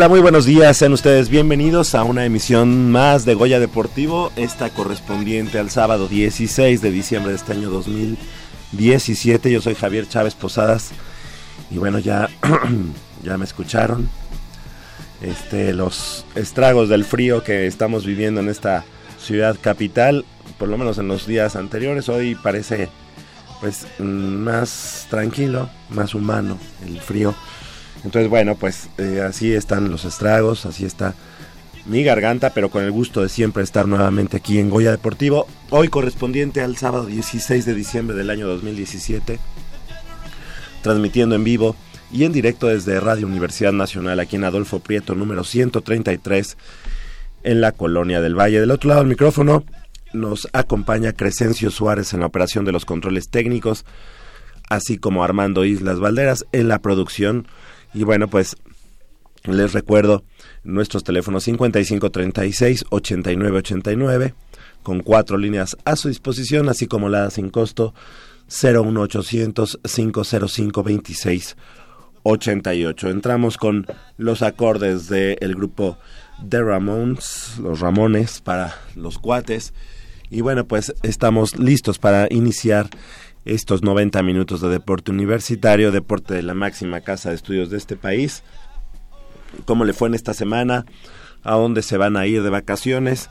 Hola, muy buenos días, sean ustedes bienvenidos a una emisión más de Goya Deportivo, esta correspondiente al sábado 16 de diciembre de este año 2017. Yo soy Javier Chávez Posadas y bueno, ya, ya me escucharon. Este, los estragos del frío que estamos viviendo en esta ciudad capital, por lo menos en los días anteriores, hoy parece pues más tranquilo, más humano el frío. Entonces, bueno, pues eh, así están los estragos, así está mi garganta, pero con el gusto de siempre estar nuevamente aquí en Goya Deportivo. Hoy correspondiente al sábado 16 de diciembre del año 2017, transmitiendo en vivo y en directo desde Radio Universidad Nacional, aquí en Adolfo Prieto, número 133, en la Colonia del Valle. Del otro lado del micrófono nos acompaña Crescencio Suárez en la operación de los controles técnicos, así como Armando Islas Valderas en la producción. Y bueno, pues les recuerdo nuestros teléfonos 5536-8989 con cuatro líneas a su disposición, así como la sin costo 01800-505-2688. Entramos con los acordes del grupo The Ramones, los Ramones para los cuates. Y bueno, pues estamos listos para iniciar estos 90 minutos de deporte universitario, deporte de la máxima casa de estudios de este país. ¿Cómo le fue en esta semana? ¿A dónde se van a ir de vacaciones?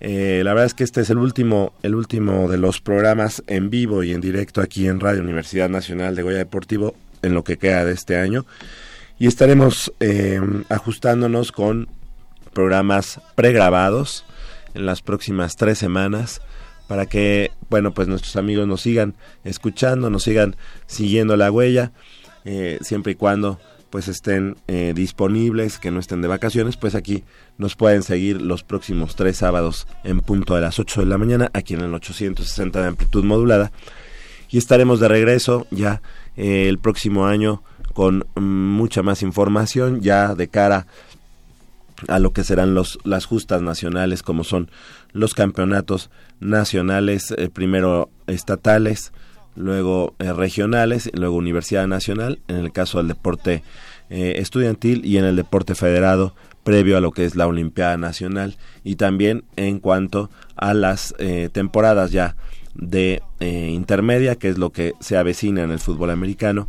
Eh, la verdad es que este es el último, el último de los programas en vivo y en directo aquí en Radio Universidad Nacional de Goya Deportivo en lo que queda de este año. Y estaremos eh, ajustándonos con programas pregrabados en las próximas tres semanas para que, bueno, pues nuestros amigos nos sigan escuchando, nos sigan siguiendo la huella, eh, siempre y cuando pues estén eh, disponibles, que no estén de vacaciones, pues aquí nos pueden seguir los próximos tres sábados en punto de las 8 de la mañana, aquí en el 860 de amplitud modulada. Y estaremos de regreso ya eh, el próximo año con mucha más información, ya de cara a lo que serán los, las justas nacionales, como son los campeonatos nacionales, eh, primero estatales, luego eh, regionales, luego Universidad Nacional, en el caso del deporte eh, estudiantil y en el deporte federado, previo a lo que es la Olimpiada Nacional, y también en cuanto a las temporadas ya de intermedia, que es lo que se avecina en el fútbol americano,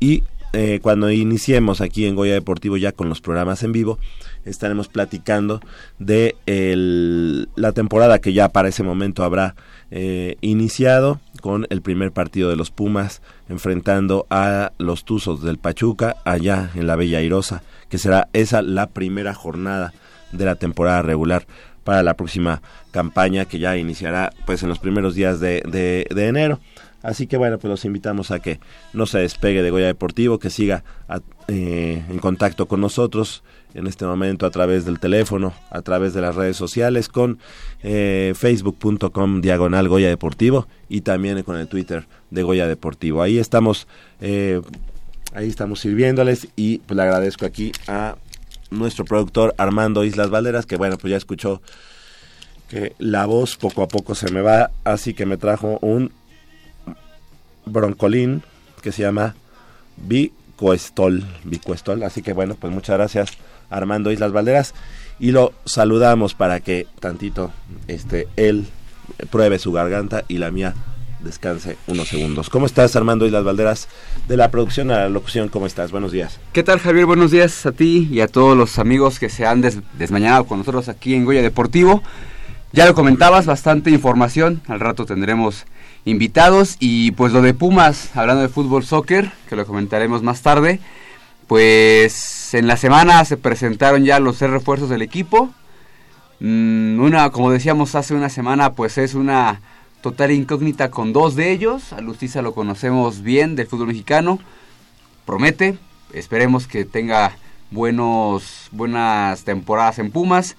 y cuando iniciemos aquí en Goya Deportivo ya con los programas en vivo, estaremos platicando de el- la temporada que ya para ese momento habrá eh, iniciado con el primer partido de los Pumas enfrentando a los Tuzos del Pachuca allá en la Bella Airosa, que será esa la primera jornada de la temporada regular para la próxima campaña que ya iniciará pues en los primeros días de, de- enero. Así que bueno, pues los invitamos a que no se despegue de Goya Deportivo, que siga eh, en contacto con nosotros en este momento a través del teléfono, a través de las redes sociales con eh, facebook.com diagonal Goya Deportivo y también con el Twitter de Goya Deportivo. Ahí estamos, eh, ahí estamos sirviéndoles y pues, le agradezco aquí a nuestro productor Armando Islas Valderas que bueno pues ya escuchó que la voz poco a poco se me va, así que me trajo un broncolín que se llama Bicoestol, Bicoestol, así que bueno, pues muchas gracias Armando Islas Valderas y lo saludamos para que tantito este él pruebe su garganta y la mía descanse unos segundos. ¿Cómo estás, Armando Islas Valderas? De la producción a la locución, ¿cómo estás? Buenos días. ¿Qué tal, Javier? Buenos días a ti y a todos los amigos que se han des desmañado con nosotros aquí en Goya Deportivo. Ya lo comentabas, bastante información. Al rato tendremos invitados. Y pues lo de Pumas, hablando de fútbol soccer, que lo comentaremos más tarde. Pues en la semana se presentaron ya los tres refuerzos del equipo. Mm, una, como decíamos hace una semana, pues es una total incógnita con dos de ellos. A lo conocemos bien del fútbol mexicano. Promete. Esperemos que tenga buenas temporadas en Pumas.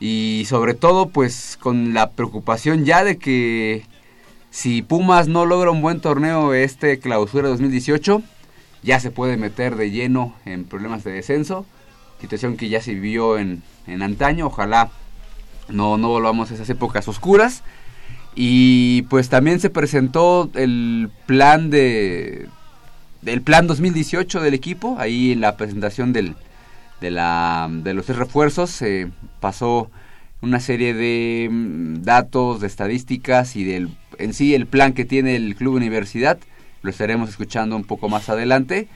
Y sobre todo, pues con la preocupación ya de que si Pumas no logra un buen torneo este clausura 2018, ya se puede meter de lleno en problemas de descenso. Situación que ya se vivió en, en antaño. Ojalá no, no volvamos a esas épocas oscuras. Y pues también se presentó el plan de del plan 2018 del equipo. Ahí en la presentación del, de, la, de los tres refuerzos se pasó una serie de mm, datos, de estadísticas y del en sí el plan que tiene el club universidad. Lo estaremos escuchando un poco más adelante.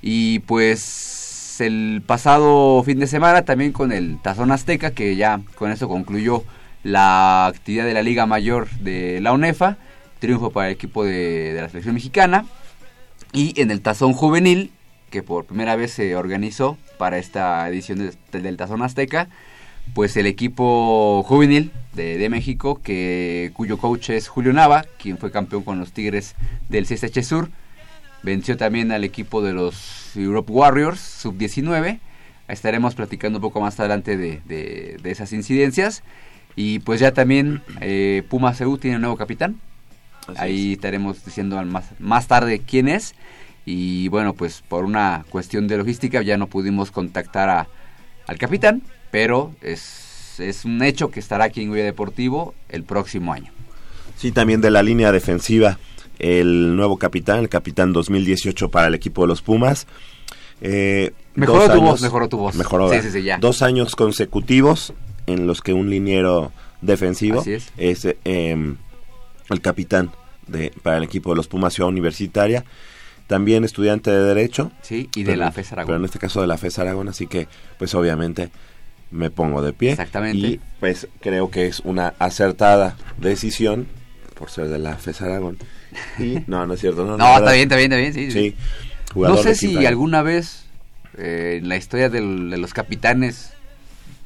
Y pues el pasado fin de semana también con el Tazón Azteca, que ya con eso concluyó la actividad de la Liga Mayor de la UNEFA. Triunfo para el equipo de, la selección mexicana. Y en el Tazón Juvenil, que por primera vez se organizó para esta edición de, del Tazón Azteca, pues el equipo juvenil de, de, México, que, cuyo coach es Julio Nava, quien fue campeón con los Tigres del CSH Sur, venció también al equipo de los Europe Warriors, sub-19. Estaremos platicando un poco más adelante de, de, de esas incidencias. Y pues ya también eh, Puma CU tiene un nuevo capitán. Así Ahí es. estaremos diciendo más, más tarde quién es. Y bueno, pues por una cuestión de logística ya no pudimos contactar a, al capitán, pero es, es un hecho que estará aquí en Goya Deportivo el próximo año. Sí, también de la línea defensiva, el nuevo capitán, el capitán 2018 para el equipo de los Pumas. Eh, mejoró tu años, voz, mejoró tu voz. Mejoró, sí, sí, sí, ya. Dos años consecutivos en los que un liniero defensivo es, es eh, el capitán de, para el equipo de los Pumas Ciudad Universitaria también estudiante de Derecho. Sí, y de pero, la FES Aragón. Pero en este caso de la FES Aragón, así que pues obviamente me pongo de pie. Exactamente. Y pues creo que es una acertada decisión por ser de la FES Aragón. Y no, no es cierto. No, no, no está bien, está bien, está bien, sí. sí. No sé si alguna vez eh, en la historia del, de los capitanes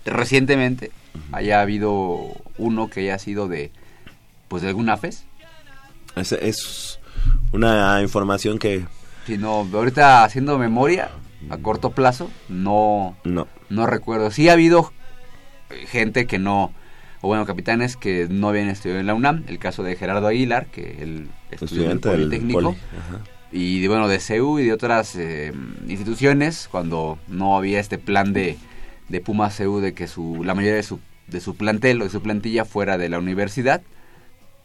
recientemente uh -huh. haya habido uno que haya sido de pues de alguna FES. Es, es una información que si no ahorita haciendo memoria a corto plazo no no no recuerdo sí ha habido gente que no o bueno capitanes que no habían estudiado en la UNAM el caso de Gerardo Aguilar que él estudió en el Politécnico poli. y de, bueno de CEU y de otras eh, instituciones cuando no había este plan de de Puma CEU de que su la mayoría de su de su plantel o de su plantilla fuera de la universidad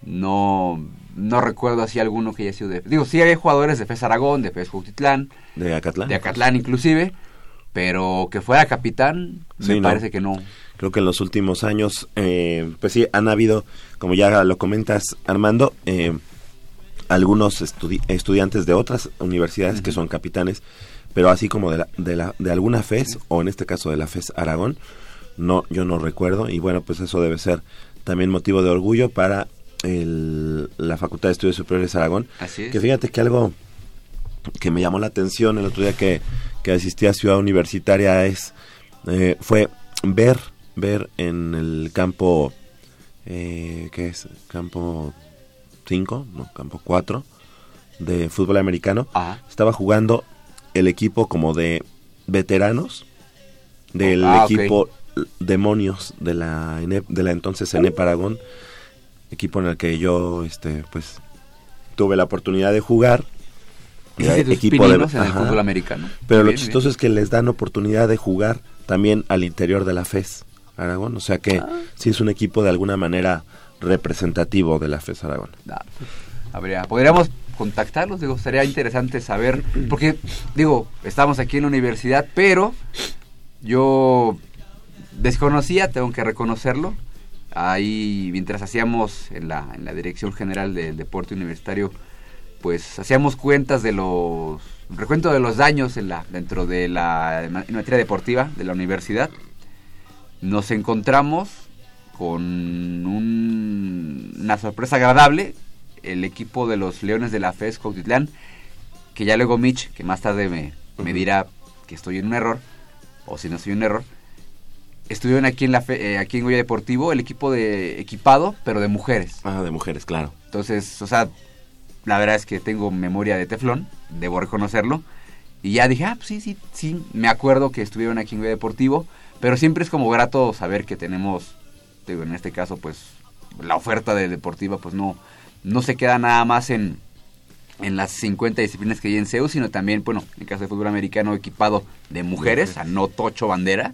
no no recuerdo así alguno que haya sido de digo sí había jugadores de FES Aragón de FES Justitlán de Acatlán de Acatlán inclusive pero que fuera capitán sí, me no. parece que no creo que en los últimos años eh, pues sí han habido como ya lo comentas Armando eh, algunos estudi estudiantes de otras universidades uh -huh. que son capitanes pero así como de la, de, la, de alguna FES o en este caso de la FES Aragón no yo no recuerdo y bueno pues eso debe ser también motivo de orgullo para el, la Facultad de Estudios Superiores Aragón. Así es. Que fíjate que algo que me llamó la atención el otro día que, que asistí a Ciudad Universitaria es eh, fue ver ver en el campo eh, ¿qué es? campo 5, no, campo 4 de fútbol americano. Ajá. Estaba jugando el equipo como de veteranos del Ah, equipo Demonios de la ENEP, de la entonces ENEP Aragón, equipo en el que yo este pues tuve la oportunidad de jugar. Tus Equipo de- en el fútbol americano. Pero lo Bien, chistoso es que les dan oportunidad de jugar también al interior de la FES Aragón, o sea que Ah. sí es un equipo de alguna manera representativo de la FES Aragón. Ah, pues, habría, podríamos contactarlos, digo, sería interesante saber, porque, digo, estamos aquí en la universidad, pero yo desconocía, tengo que reconocerlo, ahí mientras hacíamos en la, en la Dirección General del Deporte Universitario, pues hacíamos cuentas de los, recuento de los daños en la, dentro de la en materia deportiva de la universidad, nos encontramos con un- una sorpresa agradable, el equipo de los Leones de la FES Cuautitlán, que ya luego Mitch, que más tarde me, me dirá que estoy en un error, o si no estoy en un error, estuvieron aquí en la fe- eh, aquí en Goya Deportivo, el equipo de equipado, pero de mujeres. Ah, de mujeres, claro. Entonces, o sea, la verdad es que tengo memoria de teflón, debo reconocerlo. Y ya dije, ah, pues sí, sí, sí, me acuerdo que estuvieron aquí en Goya Deportivo, pero siempre es como grato saber que tenemos, digo, en este caso, pues, la oferta de deportiva, pues no, no se queda nada más en, en las 50 disciplinas que hay en CEU, sino también, bueno, en el caso de fútbol americano equipado de mujeres, a no tocho bandera,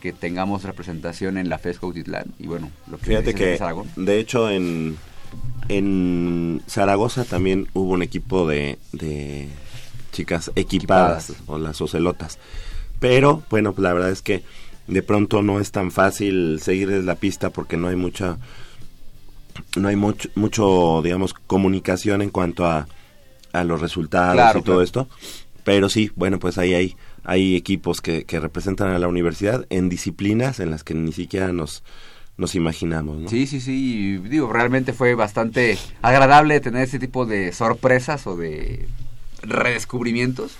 que tengamos representación en la FES Cuautitlán. Y bueno, lo que Fíjate dices de que, Aragón. de hecho, en, en Zaragoza también hubo un equipo de, de chicas equipadas, Equipadas. o las ocelotas. Pero, bueno, pues la verdad es que de pronto no es tan fácil seguirles la pista porque no hay mucha, no hay mucho, mucho digamos, comunicación en cuanto a, a los resultados Claro, y todo claro. esto. Pero sí, bueno, pues ahí hay, hay equipos que, que representan a la universidad en disciplinas en las que ni siquiera nos, nos imaginamos, ¿no? Sí, sí, sí. Digo, realmente fue bastante agradable tener ese tipo de sorpresas o de redescubrimientos.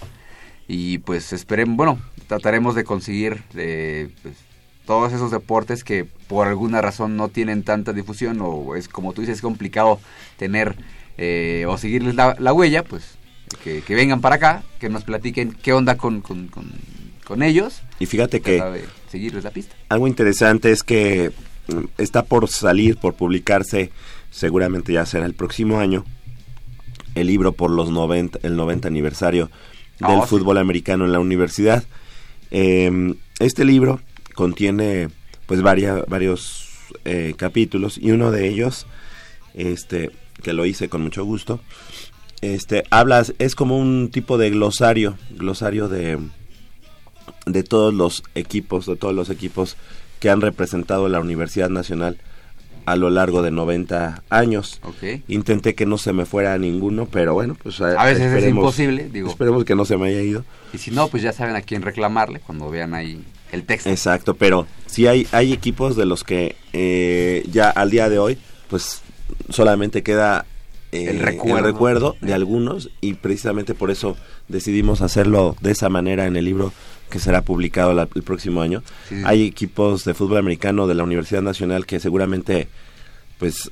Y pues esperemos, bueno, trataremos de conseguir eh, pues, todos esos deportes que por alguna razón no tienen tanta difusión o es como tú dices, es complicado tener eh, o seguirles la, la huella, pues que, que vengan para acá, que nos platiquen qué onda con, con, con, con ellos. Y fíjate que seguirles la pista. algo interesante es que mm, está por salir, por publicarse, seguramente ya será el próximo año, el libro por los 90, el 90 aniversario del sí. fútbol americano en la universidad. Eh, este libro contiene pues varia- varios eh, capítulos y uno de ellos, este, que lo hice con mucho gusto, este, hablas, es como un tipo de glosario, glosario de, de todos los equipos, de todos los equipos que han representado la Universidad Nacional a lo largo de 90 años. Ok. Intenté que no se me fuera ninguno, pero bueno, pues A veces es imposible, digo. Esperemos que no se me haya ido. Y si no, pues ya saben a quién reclamarle cuando vean ahí el texto. Exacto, pero sí hay, hay equipos de los que eh, ya al día de hoy, pues solamente queda eh, El recuerdo. recuerdo de algunos y precisamente por eso decidimos hacerlo de esa manera en el libro que será publicado la- el próximo año. Sí. Hay equipos de fútbol americano de la Universidad Nacional que seguramente, pues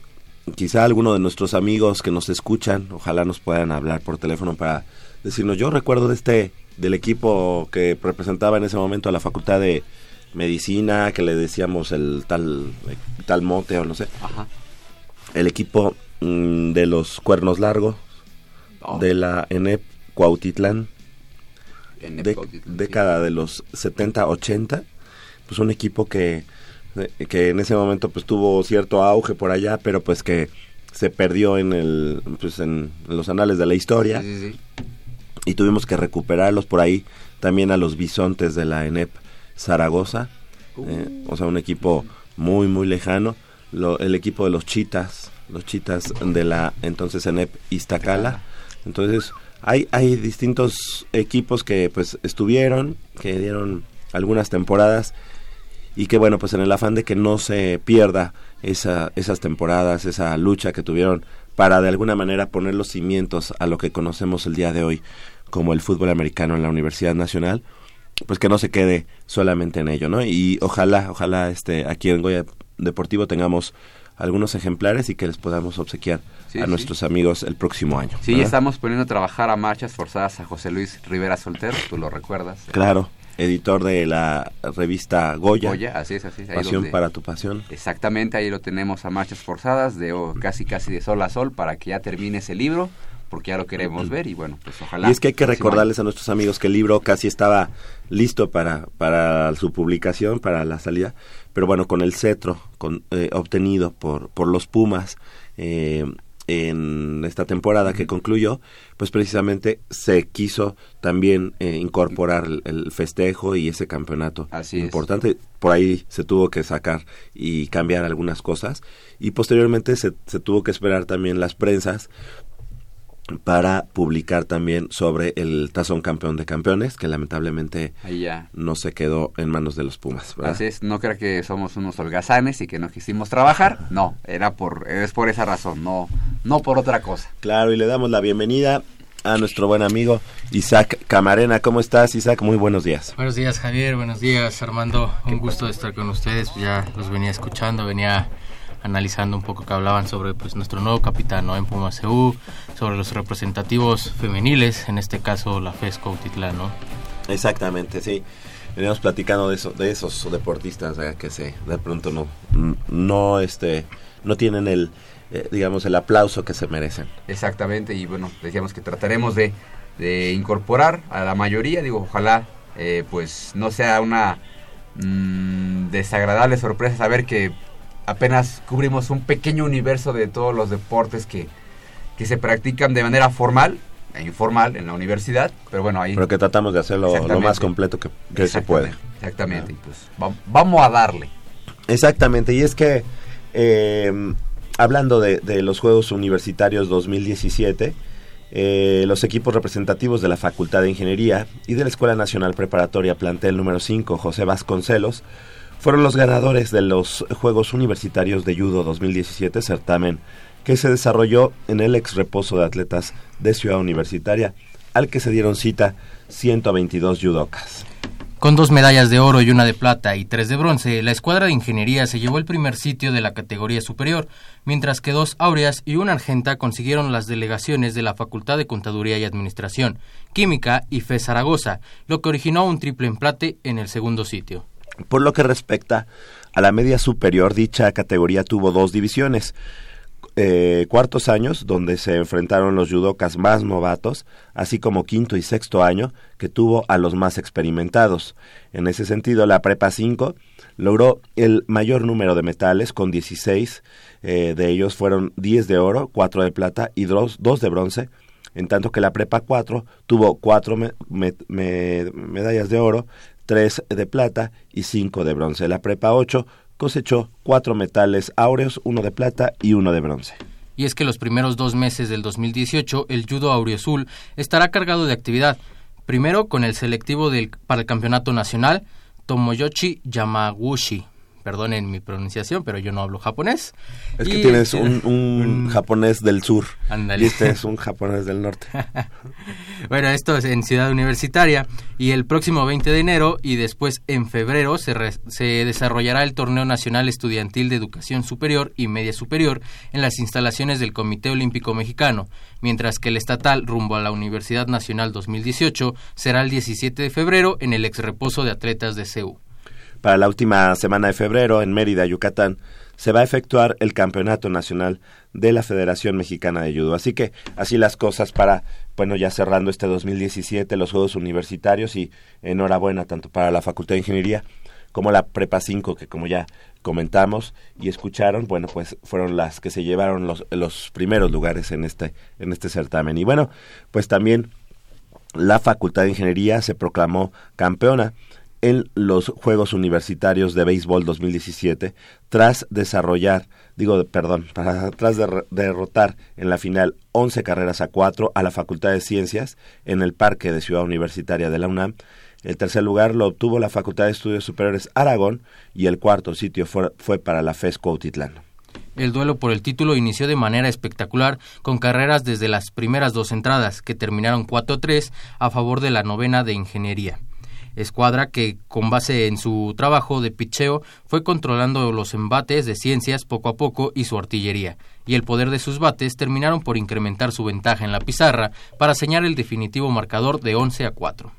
quizá alguno de nuestros amigos que nos escuchan, ojalá nos puedan hablar por teléfono para decirnos, yo recuerdo de este, del equipo que representaba en ese momento a la Facultad de Medicina, que le decíamos el tal, tal mote o no sé, Ajá. el equipo mm, de los cuernos largos, Oh, de la ENEP Cuautitlán, de- década de los 70, 80, pues un equipo que, eh, que en ese momento pues tuvo cierto auge por allá, pero pues que se perdió en el pues en, los anales de la historia. Sí, sí. y tuvimos que recuperarlos por ahí también a los bisontes de la ENEP Zaragoza, eh, o sea, un equipo muy muy lejano, Lo- el equipo de los chitas, los chitas de la entonces ENEP Iztacala. Entonces, hay, hay distintos equipos que pues estuvieron, que dieron algunas temporadas y que bueno, pues en el afán de que no se pierda esa, esas temporadas, esa lucha que tuvieron para de alguna manera poner los cimientos a lo que conocemos el día de hoy como el fútbol americano en la Universidad Nacional, pues que no se quede solamente en ello, ¿no? Y ojalá, ojalá este aquí en Goya Deportivo tengamos algunos ejemplares y que les podamos obsequiar Sí, a sí. nuestros amigos el próximo año. Sí, ¿verdad? estamos poniendo a trabajar a marchas forzadas a José Luis Rivera Soltero, tú lo recuerdas. Claro. editor de la revista Goya. Goya, así es, así es. Pasión donde- para tu pasión. Exactamente, ahí lo tenemos a marchas forzadas, de oh, casi casi de sol a sol, para que ya termine ese libro, porque ya lo queremos ver y bueno, pues ojalá. Y es que hay que recordarles a nuestros amigos que el libro casi estaba listo para, para su publicación, para la salida, pero bueno, con el cetro con, eh, obtenido por, por los Pumas eh, en esta temporada que concluyó, pues precisamente se quiso también eh, incorporar el, el festejo y ese campeonato Así es. importante. Por ahí se tuvo que sacar y cambiar algunas cosas y posteriormente se, se tuvo que esperar también las prensas para publicar también sobre el tazón campeón de campeones, que lamentablemente Ahí ya. no se quedó en manos de los Pumas. ¿verdad? Así es, no crea que somos unos holgazanes y que no quisimos trabajar, no, era por, es por esa razón, no, no por otra cosa. Claro, y le damos la bienvenida a nuestro buen amigo Isaac Camarena. ¿Cómo estás, Isaac? Muy buenos días. Buenos días Javier, buenos días Armando, un gusto de estar con ustedes, pues ya los venía escuchando, venía analizando un poco que hablaban sobre pues nuestro nuevo capitán ¿no? en Pumas CU, sobre los representativos femeniles, en este caso la FESCO Utitlán, ¿no? Exactamente, sí. Veníamos platicando de eso, de esos deportistas eh, que se de pronto no no este no tienen el eh, digamos el aplauso que se merecen. Exactamente, y bueno, decíamos que trataremos de, de incorporar a la mayoría, digo, ojalá eh, pues no sea una mm, desagradable sorpresa saber que apenas cubrimos un pequeño universo de todos los deportes que, que se practican de manera formal e informal en la universidad, pero bueno, ahí... Pero que tratamos de hacerlo lo más completo que, que se puede. Exactamente, y pues va- vamos a darle. Exactamente, y es que eh, hablando de, de los Juegos Universitarios 2017, eh, los equipos representativos de la Facultad de Ingeniería y de la Escuela Nacional Preparatoria Plantel número 5, José Vasconcelos, fueron los ganadores de los Juegos Universitarios de Judo 2017, certamen que se desarrolló en el ex reposo de atletas de Ciudad Universitaria, al que se dieron cita 122 judocas. Con dos medallas de oro y una de plata y tres de bronce, la escuadra de ingeniería se llevó el primer sitio de la categoría superior, mientras que dos áureas y una argenta consiguieron las delegaciones de la Facultad de Contaduría y Administración, Química y FE Zaragoza, lo que originó un triple empate en el segundo sitio. Por lo que respecta a la media superior, dicha categoría tuvo dos divisiones. Eh, cuartos años, donde se enfrentaron los judocas más novatos, así como quinto y sexto año, que tuvo a los más experimentados. En ese sentido, la Prepa 5 logró el mayor número de metales, con 16 eh, de ellos fueron 10 de oro, 4 de plata y 2 de bronce, en tanto que la Prepa 4 tuvo 4 me- me- me- medallas de oro, 3 de plata y 5 de bronce. La Prepa 8 cosechó 4 metales áureos, 1 de plata y 1 de bronce. Y es que los primeros dos meses del 2018 el judo auriazul estará cargado de actividad. Primero con el selectivo del, para el campeonato nacional Tomoyoshi Yamaguchi. Perdonen mi pronunciación, pero yo no hablo japonés. Es que tienes un, un japonés del sur Ándale. y este es un japonés del norte. Bueno, esto es en Ciudad Universitaria y el próximo 20 de enero y después en febrero se, re- se desarrollará el Torneo Nacional Estudiantil de Educación Superior y Media Superior en las instalaciones del Comité Olímpico Mexicano, mientras que el estatal rumbo a la Universidad Nacional 2018 será el 17 de febrero en el ex reposo de atletas de CEU. Para la última semana de febrero, en Mérida, Yucatán, se va a efectuar el Campeonato Nacional de la Federación Mexicana de Judo. Así que así las cosas para, bueno, ya cerrando este 2017, los Juegos Universitarios y enhorabuena tanto para la Facultad de Ingeniería como la Prepa 5, que como ya comentamos y escucharon, bueno, pues fueron las que se llevaron los, los primeros lugares en este, en este certamen. Y bueno, pues también la Facultad de Ingeniería se proclamó campeona en los Juegos Universitarios de Béisbol 2017 tras desarrollar, digo, perdón, para, tras de, derrotar en la final 11 carreras a 4 a la Facultad de Ciencias en el Parque de Ciudad Universitaria de la UNAM. El tercer lugar lo obtuvo la Facultad de Estudios Superiores Aragón y el cuarto sitio fue, fue para la FES Cuautitlán. El duelo por el título inició de manera espectacular, con carreras desde las primeras dos entradas, que terminaron 4-3 a favor de la novena de Ingeniería. Escuadra que, con base en su trabajo de picheo, fue controlando los embates de ciencias poco a poco y su artillería, y el poder de sus bates terminaron por incrementar su ventaja en la pizarra para señalar el definitivo marcador de 11 a 4.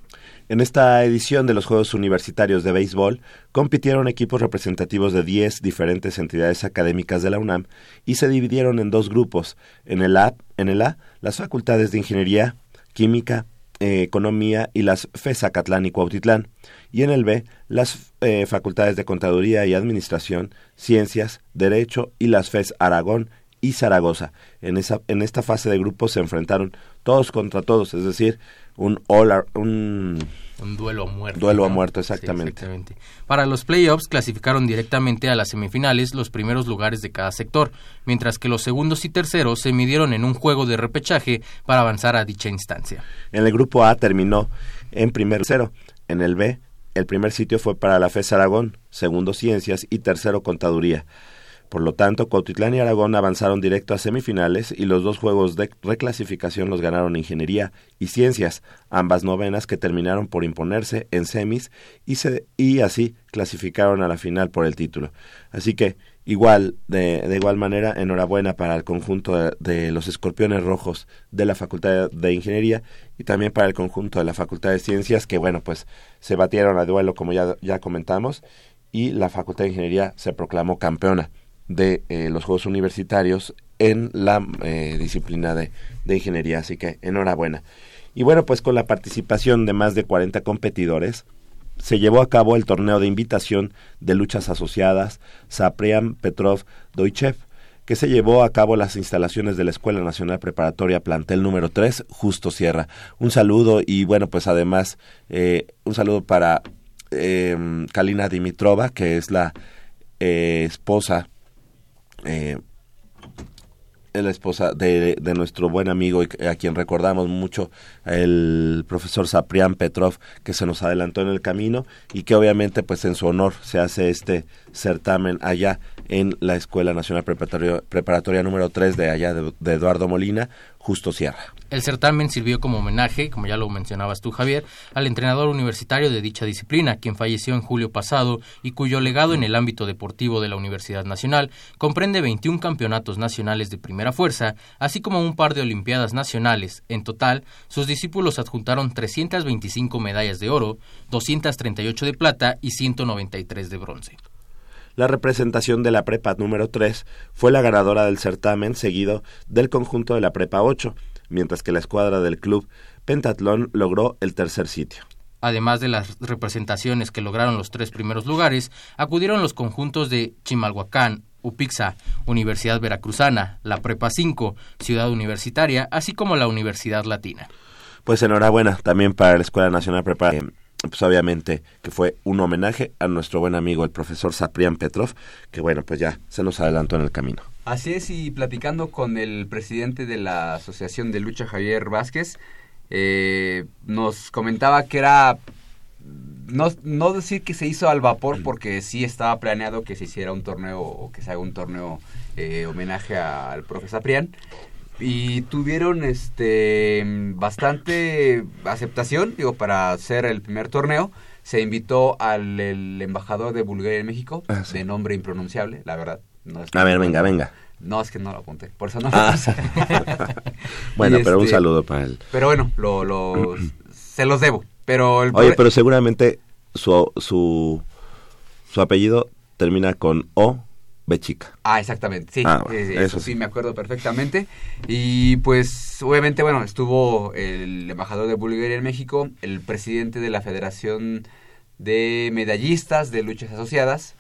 En esta edición de los Juegos Universitarios de Béisbol compitieron equipos representativos de 10 diferentes entidades académicas de la UNAM y se dividieron en dos grupos. En el A, en el A las facultades de Ingeniería, Química, eh, Economía y las FES Acatlán y Cuautitlán. Y en el B las eh, facultades de Contaduría y Administración, Ciencias, Derecho y las FES Aragón y Zaragoza. En, esa, en esta fase de grupos se enfrentaron todos contra todos, es decir, un all un un duelo a muerte. Duelo a Sí, exactamente. exactamente. Para los playoffs clasificaron directamente a las semifinales los primeros lugares de cada sector, mientras que los segundos y terceros se midieron en un juego de repechaje para avanzar a dicha instancia. En el grupo A terminó en primer cero. En el B, el primer sitio fue para la FES Aragón, segundo Ciencias y tercero Contaduría. Por lo tanto, Cuautitlán y Aragón avanzaron directo a semifinales y los dos juegos de reclasificación los ganaron Ingeniería y Ciencias, ambas novenas que terminaron por imponerse en semis y, se, y así clasificaron a la final por el título. Así que, igual, de, de igual manera, enhorabuena para el conjunto de, de los escorpiones rojos de la Facultad de Ingeniería y también para el conjunto de la Facultad de Ciencias, que bueno, pues se batieron a duelo como ya, ya comentamos, y la Facultad de Ingeniería se proclamó campeona de eh, los Juegos Universitarios en la eh, disciplina de, de ingeniería, así que enhorabuena. Y bueno, pues con la participación de más de 40 competidores, se llevó a cabo el torneo de invitación de luchas asociadas Sapriam Petrov Doichev, que se llevó a cabo las instalaciones de la Escuela Nacional Preparatoria Plantel número 3, Justo Sierra. Un saludo y bueno, pues además eh, un saludo para eh, Kalina Dimitrova, que es la eh, esposa eh, la esposa de, de, nuestro buen amigo y a quien recordamos mucho, el profesor Saprián Petrov, que se nos adelantó en el camino y que obviamente pues en su honor se hace este certamen allá en la Escuela Nacional Preparatoria, Preparatoria número 3 de allá de, de Eduardo Molina, Justo Sierra. El certamen sirvió como homenaje, como ya lo mencionabas tú, Javier, al entrenador universitario de dicha disciplina, quien falleció en julio pasado y cuyo legado en el ámbito deportivo de la Universidad Nacional comprende 21 campeonatos nacionales de primera fuerza, así como un par de Olimpiadas nacionales. En total, sus discípulos adjuntaron 325 medallas de oro, 238 de plata y 193 de bronce. La representación de la prepa número 3 fue la ganadora del certamen, seguido del conjunto de la prepa 8, mientras que la escuadra del club Pentatlón logró el tercer sitio. Además de las representaciones que lograron los tres primeros lugares, acudieron los conjuntos de Chimalhuacán, UPIXA, Universidad Veracruzana, la Prepa 5, Ciudad Universitaria, así como la Universidad Latina. Pues enhorabuena también para la Escuela Nacional Preparatoria pues obviamente que fue un homenaje a nuestro buen amigo el profesor Saprián Petrov, que bueno, pues ya se nos adelantó en el camino. Así es, y platicando con el presidente de la Asociación de Lucha, Javier Vázquez, eh, nos comentaba que era, no, no decir que se hizo al vapor, porque sí estaba planeado que se hiciera un torneo o que se haga un torneo eh, homenaje al profesor Saprián, y tuvieron este bastante aceptación digo para hacer el primer torneo. Se invitó al el embajador de Bulgaria en México Ah, sí. de nombre impronunciable la verdad no es que A ver, venga, venga. no es que no lo apunté por eso no lo Ah. Bueno, Y pero un este, saludo para él. pero bueno lo, lo se los debo pero el Oye, pero seguramente su, su, su apellido termina con O, B chica. Ah, exactamente, sí, Ah, bueno, sí, eso eso sí sí. me acuerdo perfectamente. Y pues obviamente, bueno, estuvo el embajador de Bulgaria en México, el presidente de la Federación de Medallistas de Luchas Asociadas.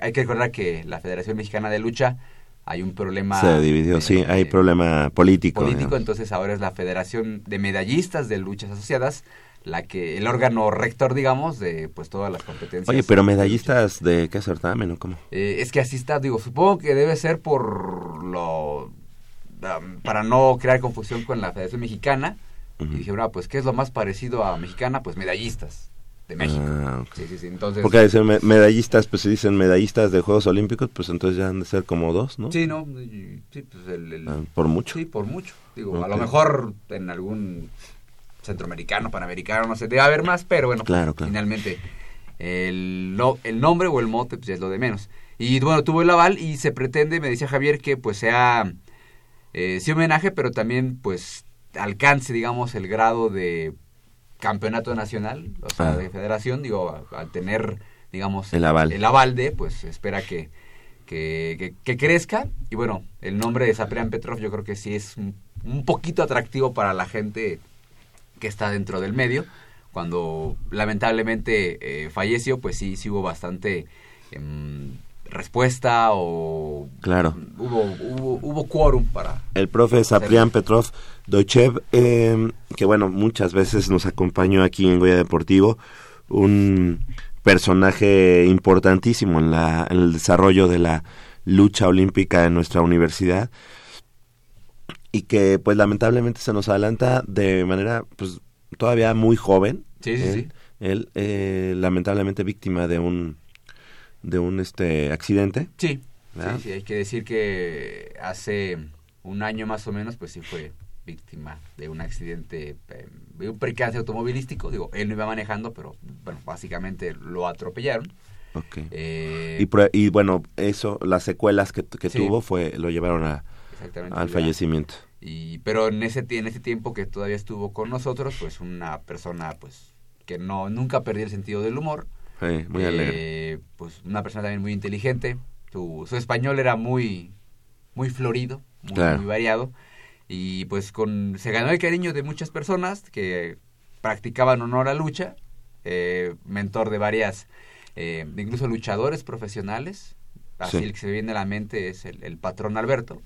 Hay que recordar que la Federación Mexicana de Lucha hay un problema... Se dividió, eh, sí, hay eh, problema político. político, digamos. entonces ahora es la Federación de Medallistas de Luchas Asociadas la que el órgano rector digamos de pues todas las competencias Oye, pero medallistas de qué certamen o cómo? Eh, es que así está, digo, supongo que debe ser por lo... um, para no crear confusión con la Federación Mexicana. Ujú. Y dije, bueno, pues, ¿qué es lo más parecido a mexicana? Pues medallistas de México. Ah. Sí, sí, sí. Entonces... Porque dicen me- medallistas, pues si dicen medallistas de Juegos Olímpicos, pues entonces ya han de ser como dos, ¿no? Sí, ¿no? Sí, pues el... el- Ah, por mucho. Sí, por mucho. Digo, a lo mejor en algún centroamericano, panamericano, no sé, debe haber más, pero bueno, Claro, claro. finalmente el, no- el nombre o el mote pues es lo de menos. Y bueno, tuvo el aval y se pretende, me decía Javier, que pues sea eh, sí homenaje, pero también pues alcance, digamos, el grado de campeonato nacional, o sea, Ah. de federación, digo, al tener, digamos, El aval. el aval de, pues espera que, que, que- que crezca. Y bueno, el nombre de Saprián Petrov yo creo que sí es un, un poquito atractivo para la gente que está dentro del medio. Cuando lamentablemente eh, falleció, pues sí, sí hubo bastante em, respuesta o Claro. hubo, hubo, hubo quórum para... El profe Saprián Petrov Dochev, eh, que bueno, muchas veces nos acompañó aquí en Goya Deportivo, un personaje importantísimo en, la, en el desarrollo de la lucha olímpica en nuestra universidad y que pues lamentablemente se nos adelanta de manera pues todavía muy joven. Sí, sí, él, sí. Él, eh, lamentablemente víctima de un de un este accidente. Sí, ¿verdad? sí, sí, hay que decir que hace un año más o menos, pues sí fue víctima de un accidente, eh, de un percance automovilístico. Digo, él no iba manejando, pero bueno, básicamente lo atropellaron. Ok. Eh, Y, bueno, eso, las secuelas que, que Sí. tuvo fue lo llevaron a, al fallecimiento. Y, pero en ese, en ese tiempo que todavía estuvo con nosotros, pues una persona pues que no nunca perdió el sentido del humor. Sí, muy Eh, alegre. Pues una persona también muy inteligente. Su, su español era muy, muy florido, muy, Claro. muy variado. Y pues con, se ganó el cariño de muchas personas que practicaban honor a lucha. eh, mentor de varias, eh, incluso luchadores profesionales. Así Sí. el que se viene a la mente es el, el patrón Alberto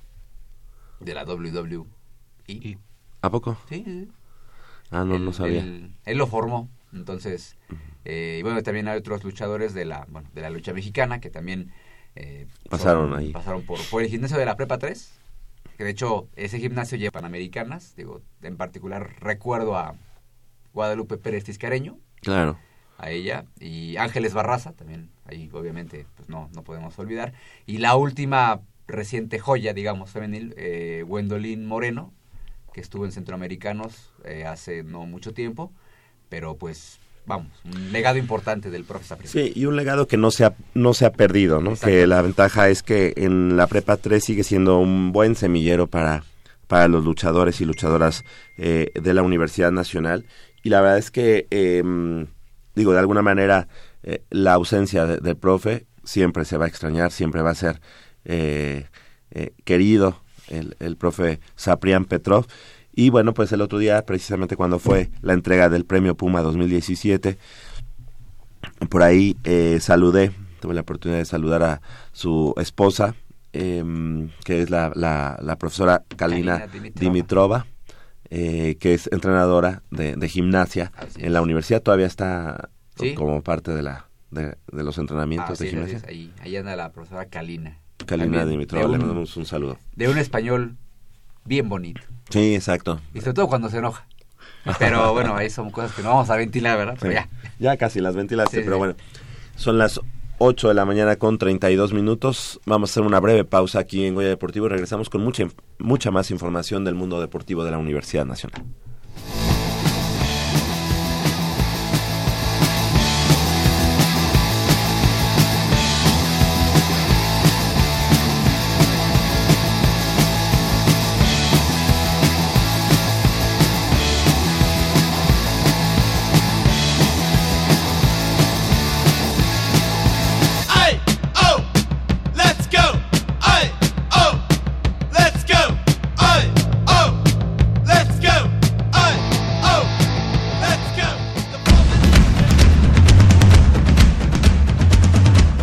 de la WWE. ¿A poco? Sí. Ah, no, no sabía. Él, él lo formó. Entonces, eh, y bueno, también hay otros luchadores de la, bueno, de la lucha mexicana que también eh, Pasaron son- ahí. Pasaron por, por el gimnasio de la Prepa 3, que de hecho ese gimnasio lleva Panamericanas. Digo, en particular recuerdo a Guadalupe Pérez Tiscareño, Claro. a ella, y Ángeles Barraza, también ahí obviamente pues no, no podemos olvidar. Y la última reciente joya, digamos, femenil, eh, Gwendolyn Moreno, que estuvo en Centroamericanos eh, hace no mucho tiempo, pero pues vamos, un legado importante del profesor. Sí, y un legado que no se ha, no se ha perdido, ¿no? Que la ventaja es que en la Prepa 3 sigue siendo un buen semillero para, para los luchadores y luchadoras eh, de la Universidad Nacional. Y la verdad es que, eh, digo, de alguna manera, eh, la ausencia de- del profe siempre se va a extrañar, siempre va a ser eh, eh, querido el, el profe Saprián Petrov. Y bueno, pues el otro día, precisamente cuando fue la entrega del Premio Puma 2017, por ahí eh, saludé, tuve la oportunidad de saludar a su esposa, em, que es la, la, la profesora Kalina, Kalina Dimitrova. Dimitrova, eh, que es entrenadora de, de gimnasia en la universidad, todavía está Sí. como parte de la de, de los entrenamientos de gimnasia. ahí, ahí anda la profesora Kalina. Kalina Dimitrova, le mandamos un saludo. De un español bien bonito. Sí, exacto. Y sobre todo cuando se enoja. Pero bueno, ahí son cosas que no vamos a ventilar, ¿verdad? Pero Sí. ya. Ya casi las ventilaste, Sí, pero sí. bueno. Son las 8 de la mañana con 32 minutos. Vamos a hacer una breve pausa aquí en Goya Deportivo y regresamos con mucha, mucha más información del mundo deportivo de la Universidad Nacional.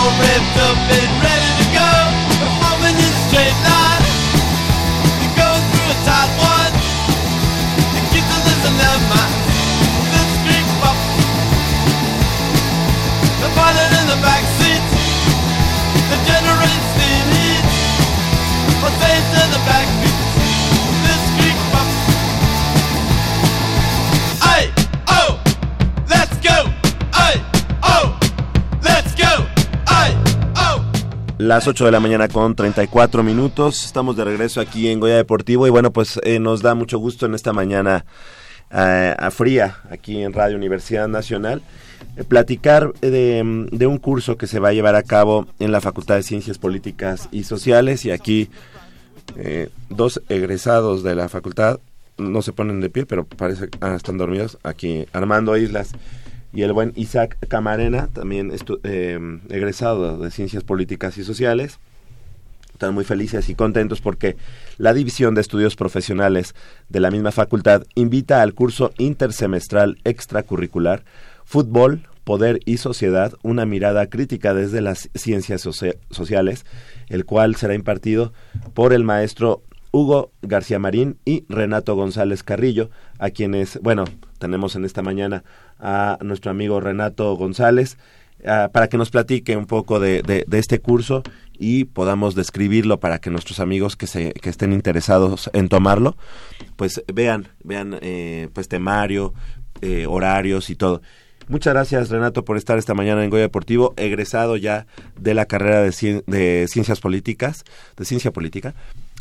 all revved up and ready Las 8 de la mañana con 34 minutos. Estamos de regreso aquí en Goya Deportivo y bueno, pues eh, nos da mucho gusto en esta mañana eh, fría aquí en Radio Universidad Nacional eh, platicar de, de un curso que se va a llevar a cabo en la Facultad de Ciencias Políticas y Sociales y aquí dos egresados de la facultad no se ponen de pie, pero parece que están dormidos. Aquí Armando Islas y el buen Isaac Camarena, también eh, egresado de Ciencias Políticas y Sociales. Están muy felices y contentos porque la División de Estudios Profesionales de la misma facultad invita al curso intersemestral extracurricular Fútbol, Poder y Sociedad, una mirada crítica desde las ciencias socia- sociales, el cual será impartido por el maestro Hugo García Marín y Renato González Carrillo, a quienes, bueno, tenemos en esta mañana a nuestro amigo Renato González, ah, para que nos platique un poco de, de- este curso y podamos describirlo para que nuestros amigos que, se, que estén interesados en tomarlo, pues vean, vean eh, pues temario, eh, horarios y todo. Muchas gracias Renato por estar esta mañana en Goya Deportivo, egresado ya de la carrera de, de Ciencias Políticas, de Ciencia Política,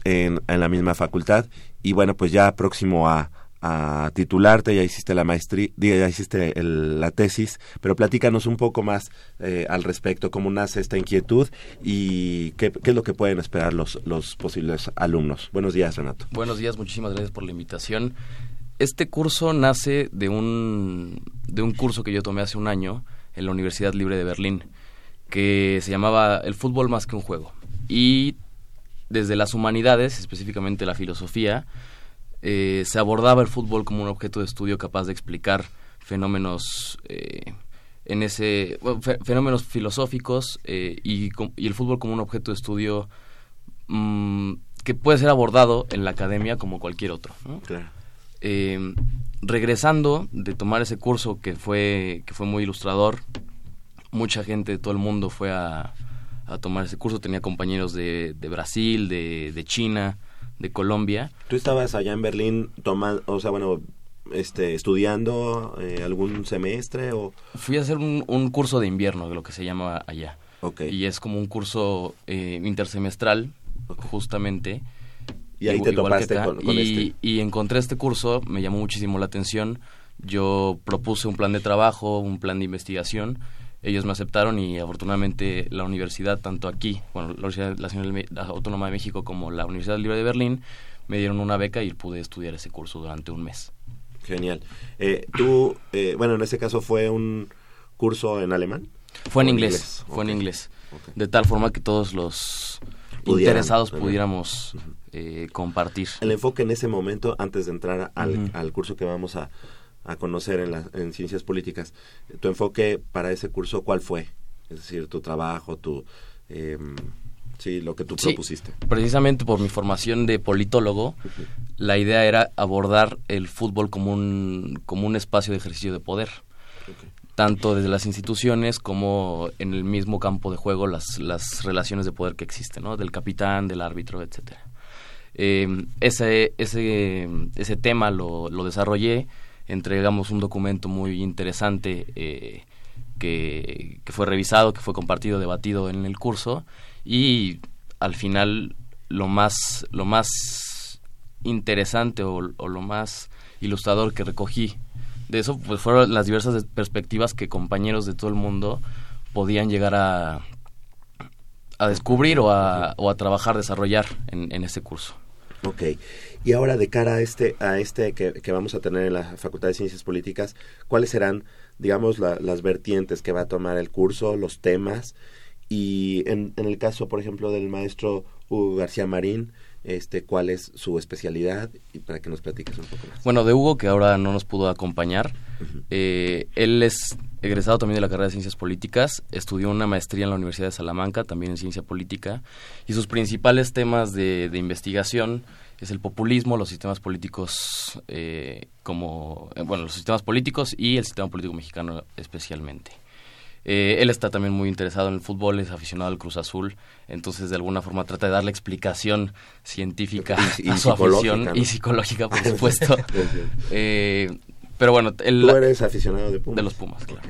en, en la misma facultad y bueno, pues ya próximo a, a titularte, ya hiciste la maestría, ya hiciste el- la tesis, pero platícanos un poco más eh, al respecto, cómo nace esta inquietud y qué, qué es lo que pueden esperar los, los posibles alumnos. Buenos días, Renato. Buenos días, muchísimas gracias por la invitación. Este curso nace de un, de un curso que yo tomé hace un año en la Universidad Libre de Berlín, que se llamaba El fútbol más que un juego. Y desde las humanidades, específicamente la filosofía, eh, se abordaba el fútbol como un objeto de estudio capaz de explicar fenómenos eh, en ese bueno, fe- fenómenos filosóficos eh, y, el fútbol como un objeto de estudio mm, que puede ser abordado en la academia como cualquier otro. ¿no? Claro. Eh, regresando de tomar ese curso que fue que fue muy ilustrador, mucha gente de todo el mundo fue a, a tomar ese curso. Tenía compañeros de, de Brasil, de, de China, de Colombia. ¿Tú estabas allá en Berlín tomando, o sea, bueno, este, estudiando eh, algún semestre o...? Fui a hacer un, un curso de invierno, de lo que se llama allá. Ok. Y es como un curso eh, intersemestral, justamente. Y ahí te topaste acá. con, con y, este. y encontré este curso, me llamó muchísimo la atención. Yo propuse un plan de trabajo, un plan de investigación. Ellos me aceptaron y afortunadamente la universidad, tanto aquí, bueno, la Universidad Nacional Autónoma de México como la Universidad Libre de Berlín, me dieron una beca y pude estudiar ese curso durante un mes. Genial. Eh, tú, eh, bueno, en ese caso fue un curso en alemán. Fue en ¿O inglés, fue en inglés. De tal forma que todos los Pudieran, interesados pudiéramos eh, compartir. El enfoque en ese momento, antes de entrar al, al curso que vamos a, a conocer en, la- en ciencias políticas, tu enfoque para ese curso, ¿cuál fue? Es decir, tu trabajo, tu... em, sí, lo que tú Sí. propusiste. Precisamente por mi formación de politólogo, la idea era abordar el fútbol como un, como un espacio de ejercicio de poder. Tanto desde las instituciones como en el mismo campo de juego, las, las relaciones de poder que existen, ¿no? Del capitán, del árbitro, etcétera. Eh, ese, ese, ese tema lo, lo desarrollé, entregamos un documento muy interesante eh, que, fue revisado, que fue compartido, debatido en el curso y al final lo más, lo más interesante o, lo más ilustrador que recogí de eso pues fueron las diversas perspectivas que compañeros de todo el mundo podían llegar a, a descubrir o a, trabajar, desarrollar en, en ese curso. Ok. Y ahora de cara a este, a este que, que vamos a tener en la Facultad de Ciencias Políticas, ¿cuáles serán, digamos, la- las vertientes que va a tomar el curso, los temas? Y en, en el caso, por ejemplo, del maestro Hugo García Marín, este, ¿cuál es su especialidad? Y para que nos platiques un poco más. Bueno, de Hugo, que ahora no nos pudo acompañar, eh, él es egresado también de la carrera de Ciencias Políticas, estudió una maestría en la Universidad de Salamanca, también en Ciencia Política, y sus principales temas de, de investigación es el populismo, los sistemas políticos eh, como, eh, bueno, los sistemas políticos y el sistema político mexicano especialmente. Eh, él está también muy interesado en el fútbol, es aficionado al Cruz Azul, entonces de alguna forma trata de darle explicación científica Y- y a su afición y psicológica, por supuesto. Eh, pero bueno, él, Tú eres aficionado de Pumas. de los Pumas, claro.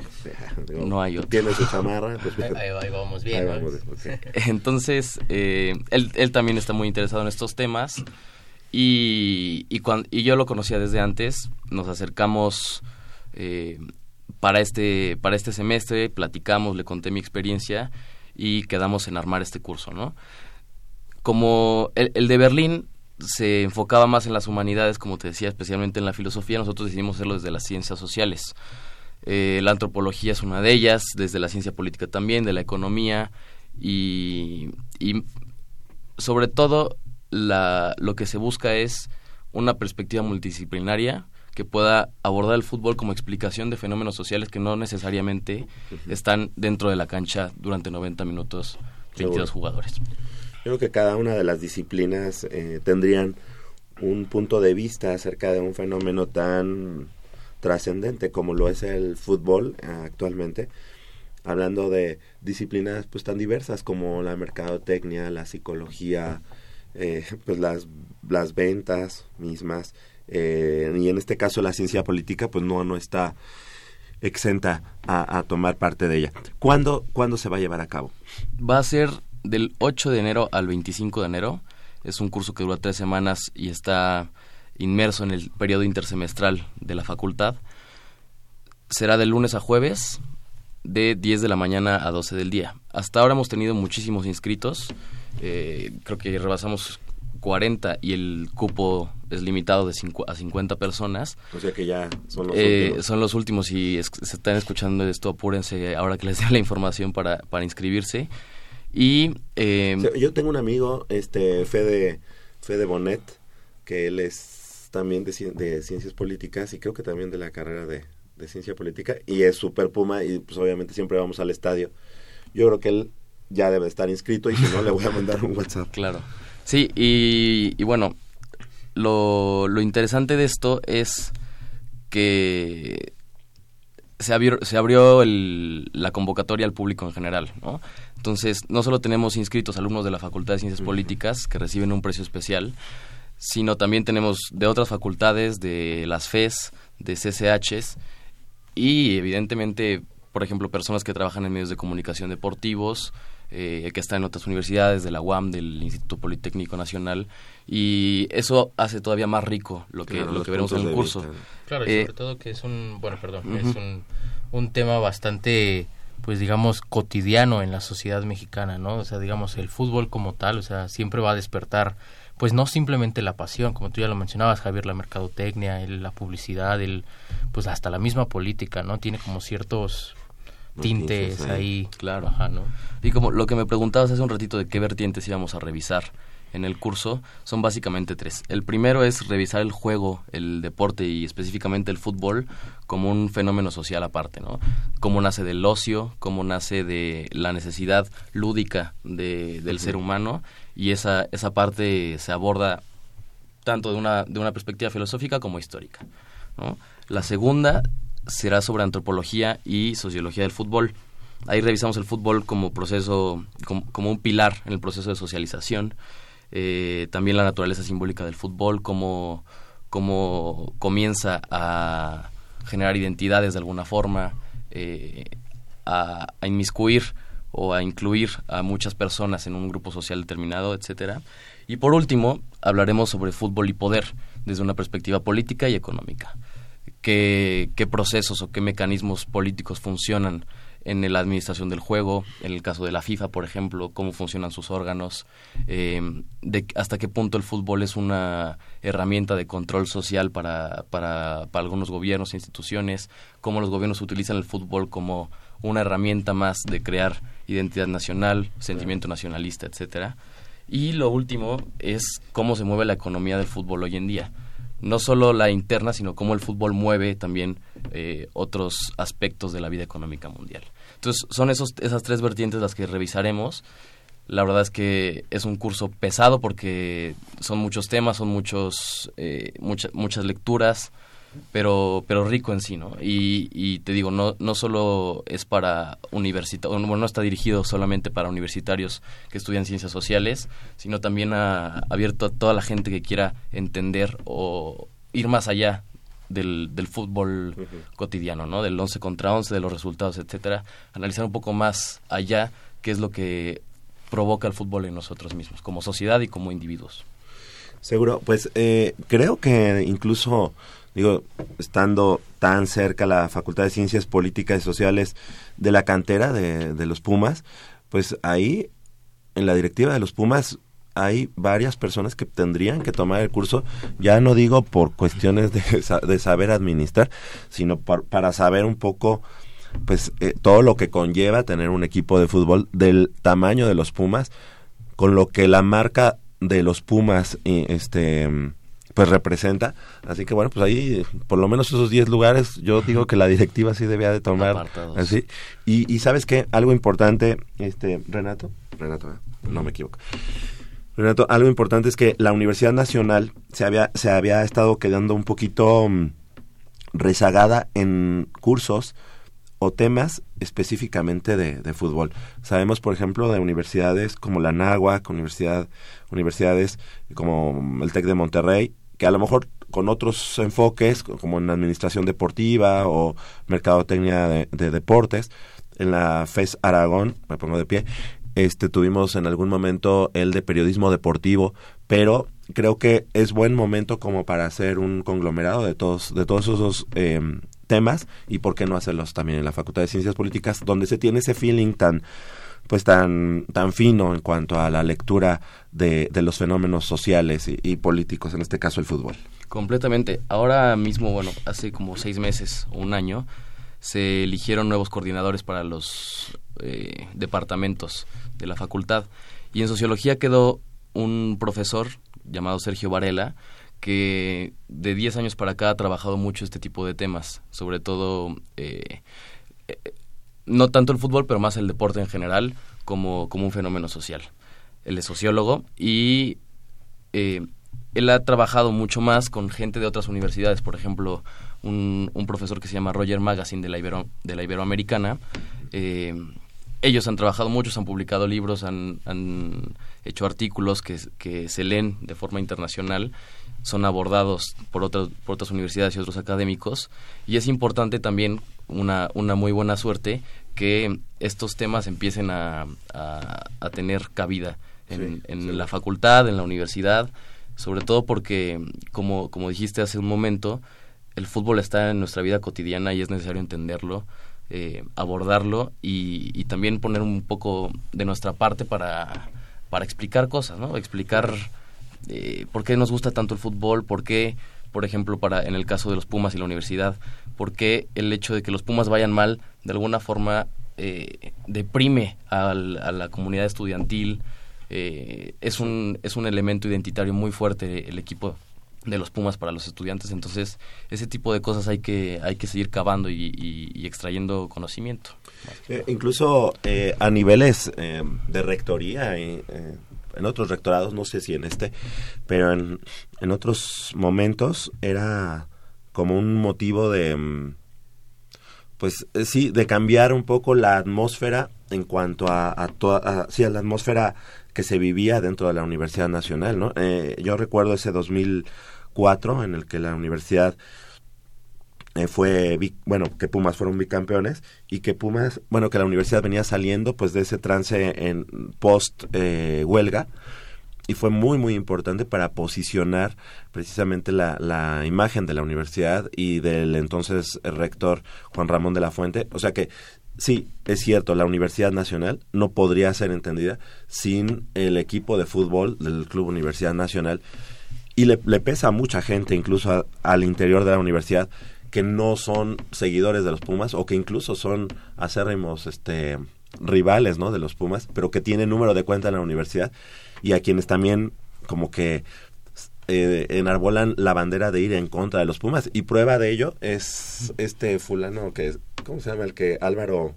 Digo, No hay otro. Tiene su chamarra, pues Ahí, vamos bien. ahí vamos, ok. Entonces, eh, él, él también está muy interesado en estos temas y, y, yo lo conocía desde antes. Nos acercamos eh, para, este, para este semestre, platicamos, le conté mi experiencia y quedamos en armar este curso, ¿no? Como el, el de Berlín se enfocaba más en las humanidades, como te decía, especialmente en la filosofía, nosotros decidimos hacerlo desde las ciencias sociales. Eh, la antropología es una de ellas, desde la ciencia política también, de la economía y, y sobre todo la, lo que se busca es una perspectiva multidisciplinaria que pueda abordar el fútbol como explicación de fenómenos sociales que no necesariamente están dentro de la cancha durante 90 minutos 22 Seguro. jugadores. Creo que cada una de las disciplinas eh, tendrían un punto de vista acerca de un fenómeno tan trascendente como lo es el fútbol eh, actualmente, hablando de disciplinas pues tan diversas como la mercadotecnia, la psicología, eh, pues las, las ventas mismas, eh, y en este caso la ciencia política pues no, no está exenta a, a tomar parte de ella. ¿Cuándo, ¿Cuándo se va a llevar a cabo? Va a ser del 8 de enero al 25 de enero. Es un curso que dura tres semanas y está inmerso en el periodo intersemestral de la facultad. Será de lunes a jueves, de 10 de la mañana a 12 del día. Hasta ahora hemos tenido muchísimos inscritos. Eh, creo que rebasamos 40 y el cupo es limitado de a 50 personas. O sea que ya son los Eh, últimos. son los últimos y es- se están escuchando esto, apúrense ahora que les dé la información para, para inscribirse. Y eh, yo tengo un amigo, este Fede, Fede Bonet, que él es también de, de ciencias políticas y creo que también de la carrera de, de ciencia política y es super puma y pues obviamente siempre vamos al estadio. Yo creo que él ya debe estar inscrito y si no le voy a mandar un WhatsApp. Claro. Sí, y, y bueno, lo, lo interesante de esto es que se abrió, se abrió el- la convocatoria al público en general, ¿no? Entonces, no solo tenemos inscritos alumnos de la Facultad de Ciencias Políticas que reciben un precio especial, sino también tenemos de otras facultades, de las FES, de CCHs y evidentemente, por ejemplo, personas que trabajan en medios de comunicación deportivos, eh, que están en otras universidades, de la UAM, del Instituto Politécnico Nacional, y eso hace todavía más rico lo que, Claro, lo que veremos en el curso. vista. Claro, y Eh, sobre todo que es un, bueno, perdón, es un, un tema bastante, pues digamos, cotidiano en la sociedad mexicana, ¿no? O sea, digamos, el fútbol como tal, o sea, siempre va a despertar, pues no simplemente la pasión, como tú ya lo mencionabas, Javier, la mercadotecnia, el- la publicidad, el, pues hasta la misma política, ¿no? Tiene como ciertos tintes ahí, Claro. ajá, ¿no? Y como lo que me preguntabas hace un ratito de qué vertientes íbamos a revisar en el curso, son básicamente tres. El primero es revisar el juego, el deporte y específicamente el fútbol como un fenómeno social aparte, ¿no? Cómo nace del ocio, cómo nace de la necesidad lúdica de, del ser humano y esa, esa parte se aborda tanto de una, de una perspectiva filosófica como histórica. ¿no? La segunda será sobre antropología y sociología del fútbol. Ahí revisamos el fútbol como proceso, como, un pilar en el proceso de socialización. Eh, también la naturaleza simbólica del fútbol, cómo, cómo comienza a generar identidades de alguna forma, eh, a, a inmiscuir o a incluir a muchas personas en un grupo social determinado, etcétera. Y por último, hablaremos sobre fútbol y poder desde una perspectiva política y económica. ¿Qué, qué procesos o qué mecanismos políticos funcionan en la administración del juego? En el caso de la FIFA, por ejemplo, cómo funcionan sus órganos, eh, de hasta qué punto el fútbol es una herramienta de control social para, para, para algunos gobiernos e instituciones, cómo los gobiernos utilizan el fútbol como una herramienta más de crear identidad nacional, sentimiento nacionalista, etcétera. Y lo último es cómo se mueve la economía del fútbol hoy en día. No solo la interna, sino cómo el fútbol mueve también eh, otros aspectos de la vida económica mundial. Entonces, son esos, esas tres vertientes las que revisaremos. La verdad es que es un curso pesado porque son muchos temas, son muchos, eh, muchas muchas lecturas, pero, pero rico en sí, ¿no? Y, y te digo, no, no solo es para universitarios, bueno, no está dirigido solamente para universitarios que estudian ciencias sociales, sino también ha abierto a toda la gente que quiera entender o ir más allá del, del fútbol cotidiano, ¿no? Del 11 contra 11, de los resultados, etcétera. Analizar un poco más allá qué es lo que provoca el fútbol en nosotros mismos, como sociedad y como individuos. Seguro, pues eh, creo que incluso, digo, estando tan cerca la Facultad de Ciencias Políticas y Sociales de la cantera de, de los Pumas, pues ahí, en la directiva de los Pumas, hay varias personas que tendrían que tomar el curso, ya no digo por cuestiones de, de saber administrar, sino para saber un poco pues eh, todo lo que conlleva tener un equipo de fútbol del tamaño de los Pumas, con lo que la marca de los Pumas eh, este pues representa. Así que bueno, pues ahí por lo menos esos 10 lugares yo digo que la directiva sí debía de tomar Apartados. así. Y, y sabes qué, algo importante, este Renato, Renato, no me equivoco. Renato, algo importante es que la Universidad Nacional se había, se había estado quedando un poquito mm, rezagada en cursos o temas específicamente de, de fútbol. Sabemos, por ejemplo, de universidades como la Náhuac, universidad, universidades como el TEC de Monterrey, que a lo mejor con otros enfoques, co- como en administración deportiva o mercadotecnia de, de deportes, en la FES Aragón, me pongo de pie, este tuvimos en algún momento el de periodismo deportivo, pero creo que es buen momento como para hacer un conglomerado de todos de todos esos eh, temas y por qué no hacerlos también en la Facultad de Ciencias Políticas donde se tiene ese feeling tan pues tan tan fino en cuanto a la lectura de, de los fenómenos sociales y, políticos en este caso el fútbol Completamente. Ahora mismo, bueno, hace como seis meses o un año, se eligieron nuevos coordinadores para los eh, departamentos de la facultad. Y en sociología quedó un profesor llamado Sergio Varela, que de 10 años para acá ha trabajado mucho este tipo de temas, sobre todo, eh, eh, no tanto el fútbol, pero más el deporte en general, como, como un fenómeno social. Él es sociólogo y eh, él ha trabajado mucho más con gente de otras universidades, por ejemplo, un, un profesor que se llama Roger Magazine de la, Ibero, de la Iberoamericana. Eh, ellos han trabajado mucho, han publicado libros, han, han hecho artículos que, que se leen de forma internacional, son abordados por, otras por otras universidades y otros académicos, y es importante también una, una muy buena suerte que estos temas empiecen a, a, a tener cabida en, Sí, en sí. la facultad, en la universidad, sobre todo porque, como, como dijiste hace un momento, el fútbol está en nuestra vida cotidiana y es necesario entenderlo, eh, abordarlo y, y también poner un poco de nuestra parte para, para explicar cosas, ¿no? Explicar eh, por qué nos gusta tanto el fútbol, por qué, por ejemplo, para en el caso de los Pumas y la universidad, por qué el hecho de que los Pumas vayan mal de alguna forma eh, deprime al- a la comunidad estudiantil. eh, es un es un elemento identitario muy fuerte el equipo de los Pumas para los estudiantes entonces ese tipo de cosas hay que hay que seguir cavando y, extrayendo conocimiento Eh, incluso eh, a niveles de rectoría, en otros rectorados, no sé si en este, pero en, en otros momentos era como un motivo de, mm, pues eh, sí, de cambiar un poco la atmósfera en cuanto a, toda, sí, a la atmósfera que se vivía dentro de la Universidad Nacional, ¿no? Eh, yo recuerdo ese 2004 en el que la universidad eh, fue bueno que Pumas fueron bicampeones y que Pumas bueno que la universidad venía saliendo pues de ese trance en post eh, huelga y fue muy muy importante para posicionar precisamente la, la imagen de la universidad y del entonces rector Juan Ramón de la Fuente. O sea que sí es cierto la Universidad Nacional no podría ser entendida sin el equipo de fútbol del Club Universidad Nacional. Y le, le pesa a mucha gente, incluso al interior de la universidad, que no son seguidores de los Pumas o que incluso son acérrimos este, rivales ¿no? de los Pumas, pero que tienen número de cuenta en la universidad y a quienes también como que eh, enarbolan la bandera de ir en contra de los Pumas. Y prueba de ello es este fulano que, ¿cómo se llama? El que Álvaro,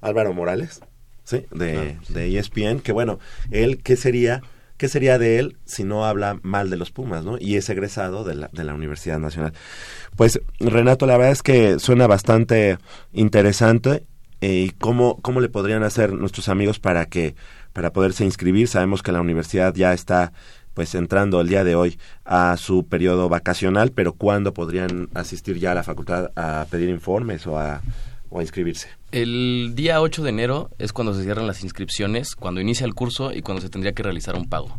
Álvaro Morales, ¿sí? De, de ESPN, que bueno, él, ¿qué sería? ¿Qué sería de él si no habla mal de los Pumas, no? Y es egresado de la, de la Universidad Nacional. Pues, Renato, la verdad es que suena bastante interesante. Eh, ¿Y cómo, cómo le podrían hacer nuestros amigos para que para poderse inscribir? Sabemos que la universidad ya está pues entrando el día de hoy a su periodo vacacional, pero ¿cuándo podrían asistir ya a la facultad a pedir informes o a, o a inscribirse? El día 8 de enero es cuando se cierran las inscripciones, cuando inicia el curso y cuando se tendría que realizar un pago.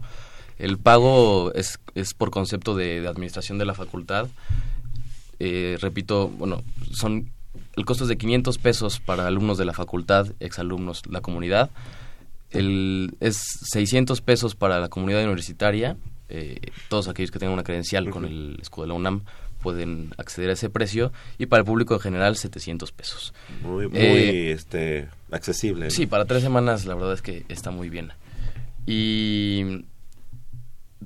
El pago es, es por concepto de, de administración de la facultad. Eh, repito, bueno, son el costo es de 500 pesos para alumnos de la facultad, exalumnos, la comunidad. El, es 600 pesos para la comunidad universitaria. eh, todos aquellos que tengan una credencial con el escudo de la UNAM pueden acceder a ese precio. Y para el público en general, 700 pesos. Muy, muy Eh, este, accesible. ¿no? Sí, para tres semanas la verdad es que está muy bien. Y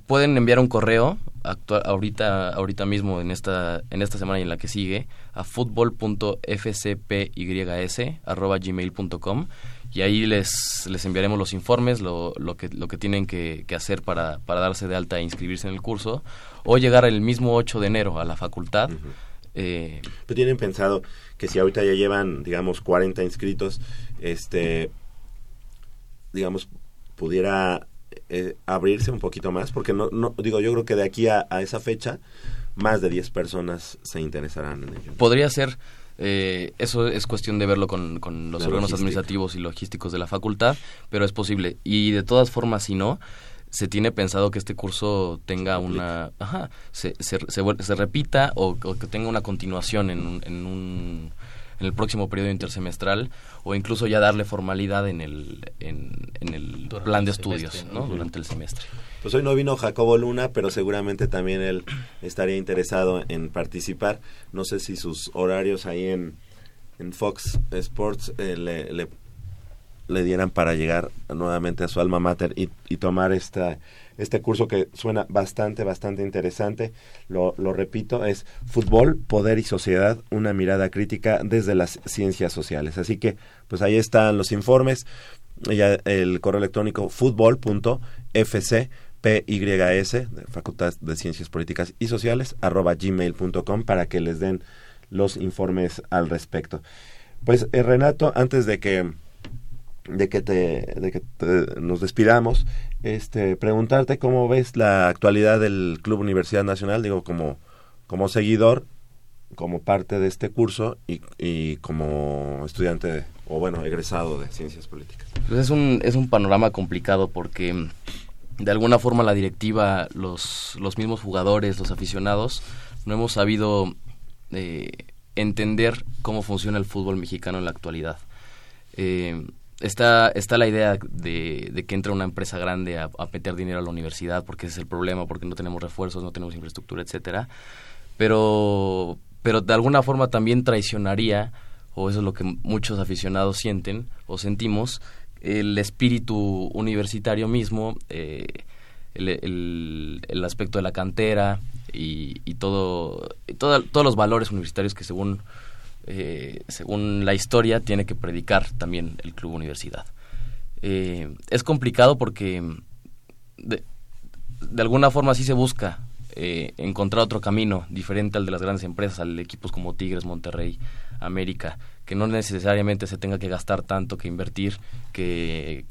pueden enviar un correo actual, ahorita, ahorita mismo en esta, en esta semana y en la que sigue a futbol.fcpys@gmail.com y ahí les, les enviaremos los informes, lo, lo que, lo que tienen que, que hacer para, para darse de alta e inscribirse en el curso o llegar el mismo 8 de enero a la facultad. Eh, Pero tienen pensado que si ahorita ya llevan, digamos, 40 inscritos, este, digamos, pudiera eh, abrirse un poquito más, porque no, no, digo, yo creo que de aquí a, a esa fecha, más de 10 personas se interesarán en ello. Podría ser, eh, eso es cuestión de verlo con, con los La órganos logística. administrativos y logísticos de la facultad, pero es posible. Y de todas formas, si no, se tiene pensado que este curso tenga una... Ajá, se, se, se se repita o, o que tenga una continuación en, un, en, un, en el próximo periodo intersemestral o incluso ya darle formalidad en el, en, en el Durante plan de el semestre, estudios, ¿no? ¿no? Durante el semestre. Pues hoy no vino Jacobo Luna, pero seguramente también él estaría interesado en participar. No sé si sus horarios ahí en, en Fox Sports eh, le, le, le dieran para llegar nuevamente a su alma mater y, y tomar esta, este curso que suena bastante, bastante interesante. Lo, repito, es Fútbol, Poder y Sociedad, una mirada crítica desde las ciencias sociales. Así que, pues ahí están los informes. Ya el correo electrónico fútbol.fc PYS, Facultad de Ciencias Políticas y Sociales, arroba gmail.com para que les den los informes al respecto. Pues eh, Renato, antes de que de que te, de que nos despidamos, este preguntarte cómo ves la actualidad del Club Universidad Nacional, digo como como seguidor, como parte de este curso y, y como estudiante o bueno, egresado de Ciencias Políticas. Pues es un, es un panorama complicado porque mm, de alguna forma la directiva, los, los mismos jugadores, los aficionados, no hemos sabido eh, entender cómo funciona el fútbol mexicano en la actualidad. Eh, está, está la idea de, de que entra una empresa grande a, a meter dinero a la universidad porque ese es el problema, porque no tenemos refuerzos, no tenemos infraestructura, etcétera. Pero, pero de alguna forma también traicionaría, o eso es lo que muchos aficionados sienten o sentimos, el espíritu universitario mismo, eh, el, el- el aspecto de la cantera y, y todo, y todos los valores universitarios que según, eh, según la historia tiene que predicar también el club universidad. Eh, es complicado porque de, alguna forma sí se busca eh, encontrar otro camino diferente al de las grandes empresas, al de equipos como Tigres, Monterrey, América, que no necesariamente se tenga que gastar tanto, que invertir, que,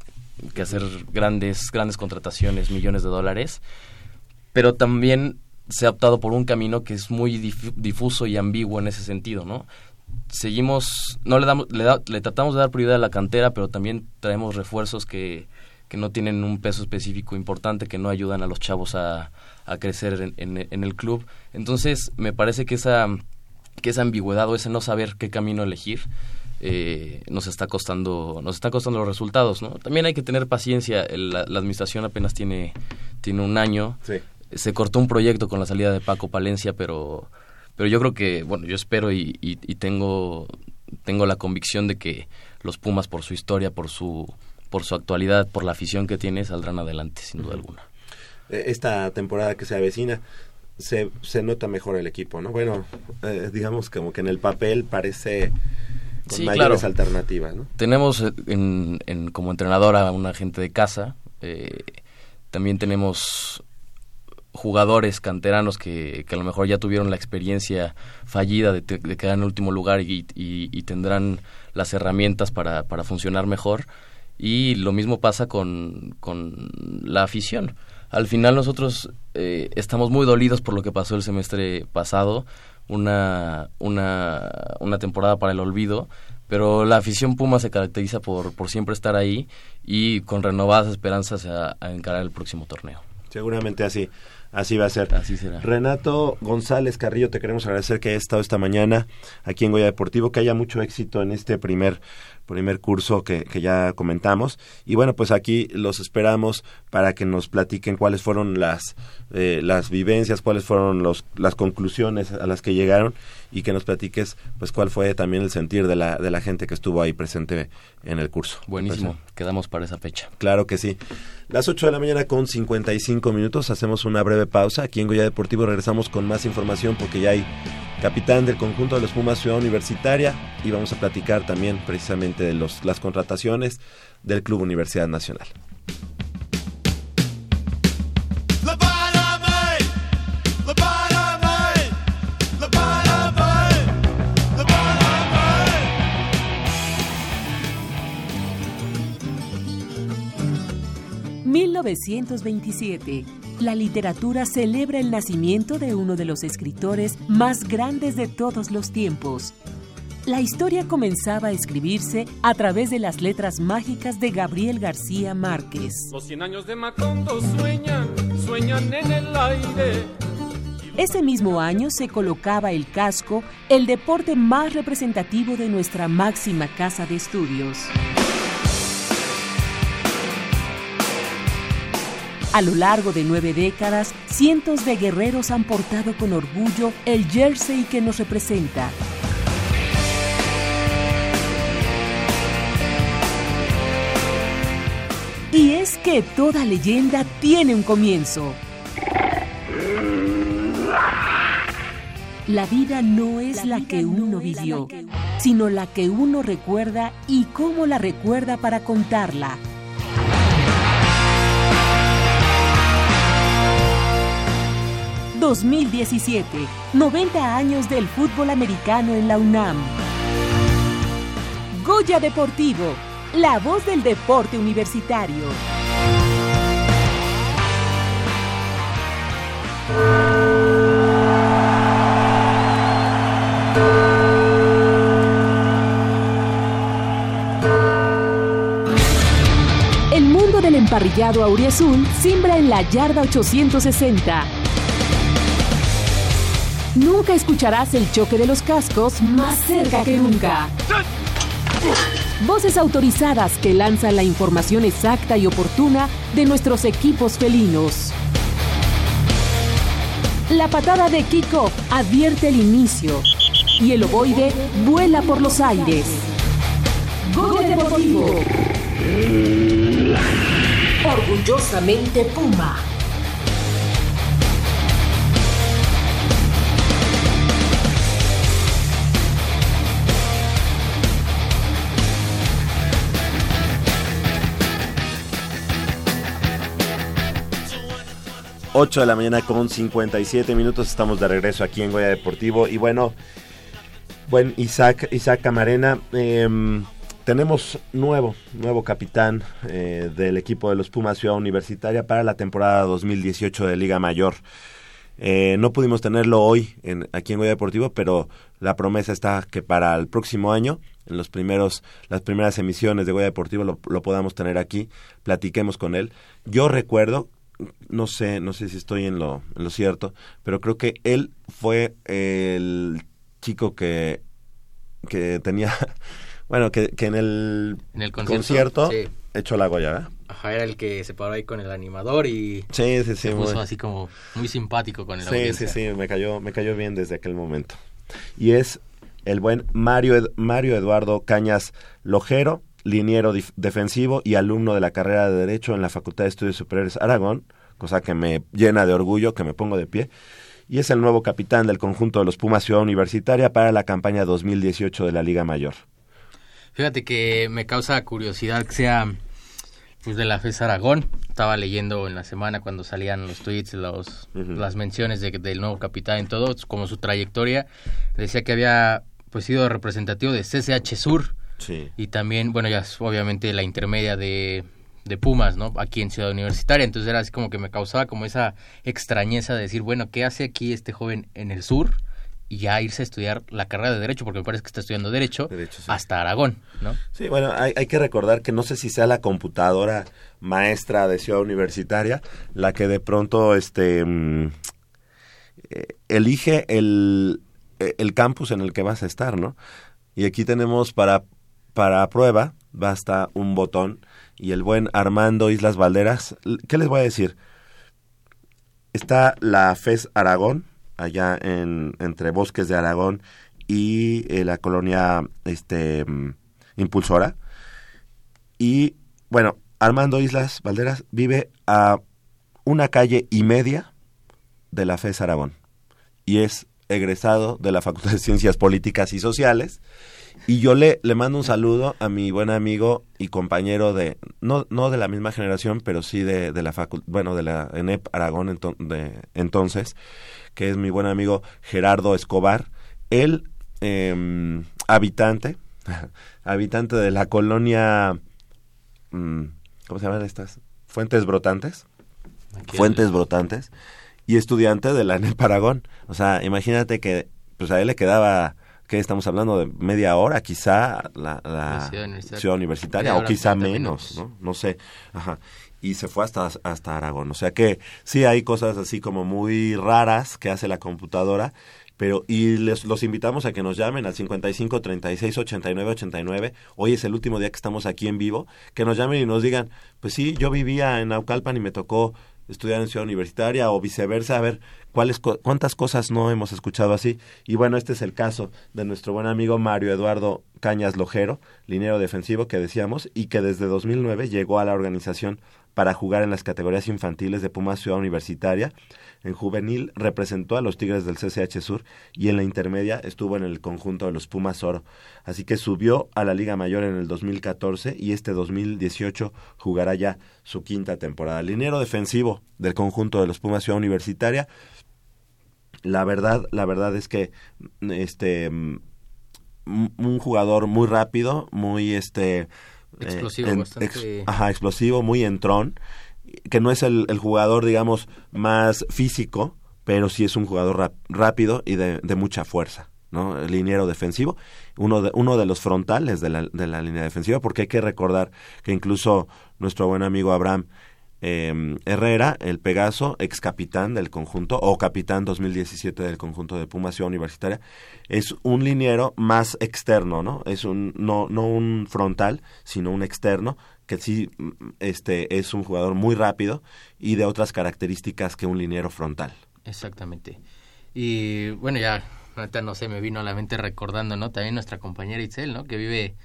que hacer grandes, grandes contrataciones, millones de dólares, pero también se ha optado por un camino que es muy dif- difuso y ambiguo en ese sentido, ¿no? Seguimos, no le damos, le, da- le tratamos de dar prioridad a la cantera, pero también traemos refuerzos que, que no tienen un peso específico importante, que no ayudan a los chavos a, a crecer en, en- en el club. Entonces, me parece que esa, que esa ambigüedad o ese no saber qué camino elegir eh, nos está costando nos está costando los resultados, ¿no? También hay que tener paciencia. La, la administración apenas tiene tiene un año. Sí. Se cortó un proyecto con la salida de Paco Palencia, pero pero yo creo que bueno, yo espero y, y- y tengo tengo la convicción de que los Pumas por su historia, por su por su actualidad, por la afición que tiene, saldrán adelante sin duda alguna. eh, esta temporada que se avecina, se, se nota mejor el equipo, ¿no? Bueno, eh, digamos como que en el papel parece con Sí, mayores claro. alternativas, ¿no? Tenemos eh, en, en- como entrenador a una gente de casa. eh, también tenemos jugadores canteranos que, que a lo mejor ya tuvieron la experiencia fallida de, te- de quedar en último lugar y, y- tendrán las herramientas para, para funcionar mejor. Y lo mismo pasa con, con la afición. Al final nosotros eh, estamos muy dolidos por lo que pasó el semestre pasado, una, una, una temporada para el olvido, pero la afición Puma se caracteriza por, por siempre estar ahí y con renovadas esperanzas a, a encarar el próximo torneo. Seguramente así, así va a ser. Así será. Renato González Carrillo, te queremos agradecer que hayas estado esta mañana aquí en Goya Deportivo, que haya mucho éxito en este primer primer curso que, que ya comentamos. Y bueno, pues aquí los esperamos para que nos platiquen cuáles fueron las, eh, las vivencias, cuáles fueron los, las conclusiones a las que llegaron y que nos platiques pues cuál fue también el sentir de la, de la gente que estuvo ahí presente en el curso. Buenísimo, quedamos para esa fecha. Claro que sí. Las 8 de la mañana con 55 minutos. Hacemos una breve pausa. Aquí en Goya Deportivo regresamos con más información porque ya hay capitán del conjunto de los Pumas Ciudad Universitaria y vamos a platicar también precisamente de los, las contrataciones del Club Universidad Nacional. Lobotomy! Lobotomy! Lobotomy! Lobotomy! 1927. La literatura celebra el nacimiento de uno de los escritores más grandes de todos los tiempos. La historia comenzaba a escribirse a través de las letras mágicas de Gabriel García Márquez. Los cien años de Macondo sueñan, sueñan en el aire. Ese mismo año se colocaba el casco, el deporte más representativo de nuestra máxima casa de estudios. A lo largo de nueve décadas, cientos de guerreros han portado con orgullo el jersey que nos representa. Y es que toda leyenda tiene un comienzo. La vida no es la, que uno vivió, sino la que uno recuerda y cómo la recuerda para contarla. ...2017... ...90 años del fútbol americano en la UNAM. Goya Deportivo... ...la voz del deporte universitario. El mundo del emparrillado auriazul simbra en la yarda 860. Nunca escucharás el choque de los cascos más cerca que nunca. Voces autorizadas que lanzan la información exacta y oportuna de nuestros equipos felinos. La patada de kickoff advierte el inicio y el ovoide vuela por los aires. Goya Deportivo. Orgullosamente Puma. Ocho de la mañana con 57 minutos. Estamos de regreso aquí en Goya Deportivo. Y bueno, buen Isaac, Isaac Camarena. em, tenemos nuevo, nuevo capitán eh, del equipo de los Pumas Ciudad Universitaria para la temporada 2018 de Liga Mayor. Eh, no pudimos tenerlo hoy en, aquí en Goya Deportivo, pero la promesa está que para el próximo año, en los primeros, las primeras emisiones de Goya Deportivo, lo podamos tener aquí, platiquemos con él. Yo recuerdo, no sé, no sé si estoy en lo, en lo cierto, pero creo que él fue el chico que, que tenía, bueno, que, que en el, En el concierto, sí. echó la Goya, ¿verdad? Ajá, era el que se paró ahí con el animador y Sí, sí, sí. se puso muy- así como muy simpático con el Sí, audiencia. sí, sí, me cayó, me cayó bien desde aquel momento. Y es el buen Mario, Mario Eduardo Cañas Lojero, liniero defensivo y alumno de la carrera de Derecho en la Facultad de Estudios Superiores Aragón, cosa que me llena de orgullo, que me pongo de pie. Y es el nuevo capitán del conjunto de los Pumas Ciudad Universitaria para la campaña 2018 de la Liga Mayor. Fíjate que me causa curiosidad que sea pues de la FES Aragón. Estaba leyendo en la semana cuando salían los tweets, los, las menciones de- del nuevo capitán en todo, como su trayectoria. Decía que había pues sido representativo de CCH Sur Sí. y también, bueno, ya es obviamente la intermedia de, de Pumas, ¿no? Aquí en Ciudad Universitaria. Entonces era así como que me causaba como esa extrañeza de decir, bueno, ¿qué hace aquí este joven en el sur? Y ya irse a estudiar la carrera de Derecho, porque me parece que está estudiando Derecho, hasta Aragón, ¿no? Sí, bueno, hay, hay que recordar que no sé si sea la computadora maestra de Ciudad Universitaria la que de pronto este mm, eh, elige el, eh, el campus en el que vas a estar, ¿no? Y aquí tenemos para, para prueba, basta un botón y el buen Armando Islas Valderas, ¿qué les voy a decir? Está la FES Aragón, allá en, entre Bosques de Aragón y eh, la colonia este mm, Impulsora. Y bueno, Armando Islas Valderas vive a una calle y media de la FES Aragón y es egresado de la Facultad de Ciencias Políticas y Sociales. Y yo le, le mando un saludo a mi buen amigo y compañero de, no, no de la misma generación, pero sí de, de la facultad, bueno, de la ENEP Aragón ento- de, entonces, que es mi buen amigo Gerardo Escobar. Él, eh, habitante, habitante de la colonia, mm, ¿cómo se llaman estas? Fuentes Brotantes. Fuentes Brotantes. Y estudiante de la ENEP Aragón. O sea, imagínate que pues a él le quedaba, ¿qué estamos hablando? De media hora, quizá, la, la ciudad universitaria. ciudad universitaria, Media o quizá 40 menos, ¿no? No sé. Ajá. Y se fue hasta, hasta Aragón. O sea que sí hay cosas así como muy raras que hace la computadora. Pero, y les, los invitamos a que nos llamen al 55 36 89 89. Hoy es el último día que estamos aquí en vivo. Que nos llamen y nos digan, pues sí, yo vivía en Naucalpan y me tocó estudiar en Ciudad Universitaria o viceversa, a ver cuáles cuántas cosas no hemos escuchado así. Y bueno, este es el caso de nuestro buen amigo Mario Eduardo Cañas Lojero, linero defensivo que decíamos, y que desde 2009 llegó a la organización para jugar en las categorías infantiles de Pumas Ciudad Universitaria. En juvenil representó a los Tigres del CCH Sur y en la intermedia estuvo en el conjunto de los Pumas Oro. Así que subió a la Liga Mayor en el 2014 y este 2018 jugará ya su quinta temporada. Linero defensivo del conjunto de los Pumas Ciudad Universitaria. La verdad, la verdad es que este mm, un jugador muy rápido, muy este eh, Explosivo, bastante- ajá, explosivo, muy entrón, que no es el, el jugador, digamos, más físico, pero sí es un jugador rap- rápido y de, de mucha fuerza, ¿no? El liniero defensivo, uno de, uno de los frontales de la, de la línea defensiva, porque hay que recordar que incluso nuestro buen amigo Abraham eh, Herrera, el Pegaso, ex capitán del conjunto, o capitán 2017 del conjunto de Ciudad Universitaria, es un liniero más externo, ¿no? Es un, no, no un frontal, sino un externo, que sí mm, este, es un jugador muy rápido y de otras características que un liniero frontal. Exactamente. Y bueno, ya, ahorita no sé, me vino a la mente recordando, ¿no? También nuestra compañera Itzel, ¿no? Que vive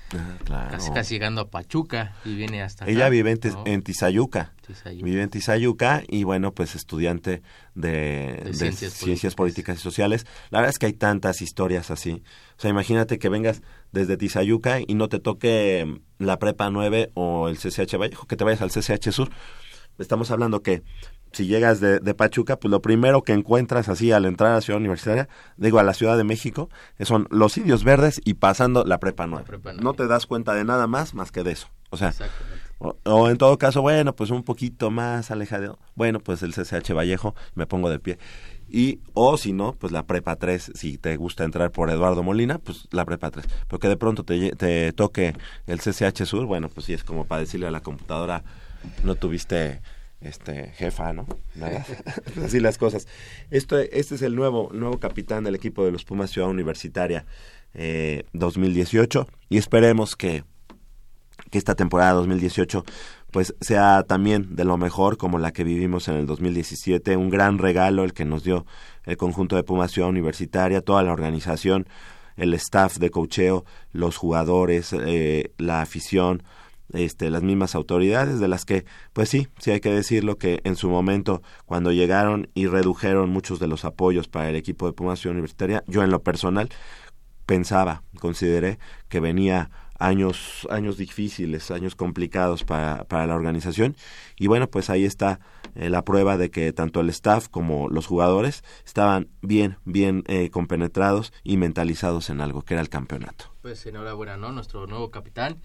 claro. casi, casi llegando a Pachuca y viene hasta acá, Ella vive en, ¿no? en Tizayuca. Tizayuca. Vive en Tizayuca y bueno, pues estudiante de, de ciencias ciencias, políticas y sociales. La verdad es que hay tantas historias así. O sea, imagínate que vengas desde Tizayuca y no te toque la Prepa 9 o el CCH Vallejo, que te vayas al CCH Sur. Estamos hablando que si llegas de, de Pachuca, pues lo primero que encuentras así al entrar a la ciudad universitaria, digo a la Ciudad de México, son los indios verdes y pasando la Prepa 9. Prepa No te das cuenta de nada más más que de eso. O sea, o, o en todo caso, bueno, pues un poquito más alejado. Bueno, pues el CCH Vallejo, me pongo de pie. Y, o si no, pues la prepa 3, si te gusta entrar por Eduardo Molina, pues la prepa 3. Porque de pronto te, toque el CCH Sur, bueno, pues sí es como para decirle a la computadora, no tuviste este jefa, ¿no? Así las cosas. Esto, este es el nuevo, nuevo capitán del equipo de los Pumas Ciudad Universitaria eh, 2018 y esperemos que que esta temporada 2018 pues sea también de lo mejor como la que vivimos en el 2017, un gran regalo el que nos dio el conjunto de Pumas Ciudad Universitaria, toda la organización, el staff de cocheo, los jugadores, eh, la afición, este, las mismas autoridades de las que, pues sí, sí hay que decirlo que en su momento cuando llegaron y redujeron muchos de los apoyos para el equipo de Pumas Ciudad Universitaria, yo en lo personal pensaba, consideré que venía años, años difíciles, años complicados para, para la organización. Y bueno, pues ahí está eh, la prueba de que tanto el staff como los jugadores estaban bien, bien eh, compenetrados y mentalizados en algo, que era el campeonato. Pues enhorabuena, ¿no? Nuestro nuevo capitán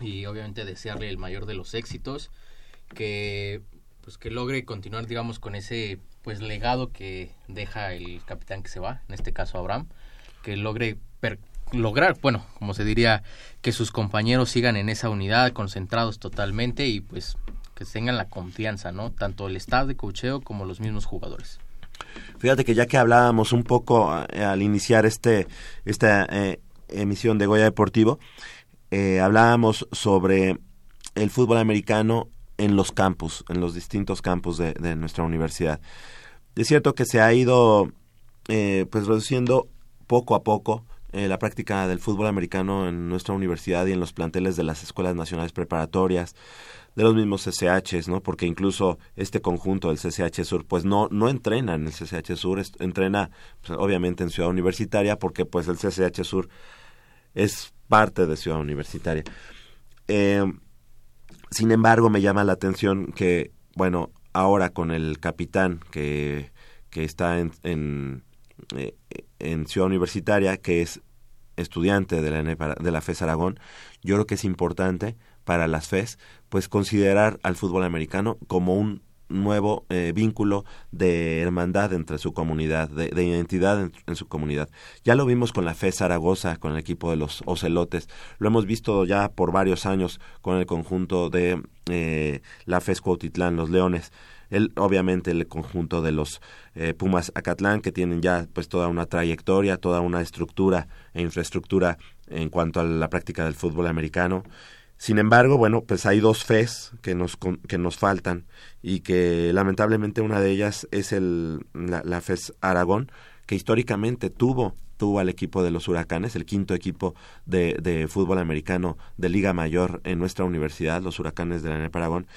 y obviamente desearle el mayor de los éxitos, que pues que logre continuar, digamos, con ese pues legado que deja el capitán que se va, en este caso Abraham, que logre lograr, bueno, como se diría, que sus compañeros sigan en esa unidad, concentrados totalmente y pues que tengan la confianza, ¿no? Tanto el staff de cocheo como los mismos jugadores. Fíjate que ya que hablábamos un poco eh, al iniciar este esta eh, emisión de Goya Deportivo, eh, hablábamos sobre el fútbol americano en los campus, en los distintos campus de, nuestra universidad. Es cierto que se ha ido pues reduciendo poco a poco eh, la práctica del fútbol americano en nuestra universidad y en los planteles de las escuelas nacionales preparatorias, de los mismos CCHs, ¿no? Porque incluso este conjunto del CCH Sur, pues no no entrena en el CCH Sur, entrena pues, obviamente en Ciudad Universitaria, porque pues el CCH Sur es parte de Ciudad Universitaria. Eh, sin embargo, me llama la atención que, bueno, ahora con el capitán que, que está en, en, eh, en Ciudad Universitaria, que es estudiante de la, de la FES Aragón, yo creo que es importante para las FES, pues considerar al fútbol americano como un nuevo eh, vínculo de hermandad entre su comunidad, de, de identidad en, en su comunidad. Ya lo vimos con la FE Zaragoza, con el equipo de los Ocelotes, lo hemos visto ya por varios años con el conjunto de eh, la FES Cuautitlán, los Leones, el, obviamente el conjunto de los eh, Pumas Acatlán, que tienen ya pues toda una trayectoria, toda una estructura e infraestructura en cuanto a la práctica del fútbol americano. Sin embargo, bueno, pues hay dos FES que nos, que nos faltan y que lamentablemente una de ellas es el, la, la FES Aragón, que históricamente tuvo tuvo al equipo de los Huracanes, el quinto equipo de, de fútbol americano de Liga Mayor en nuestra universidad, los Huracanes de la NEP Aragón,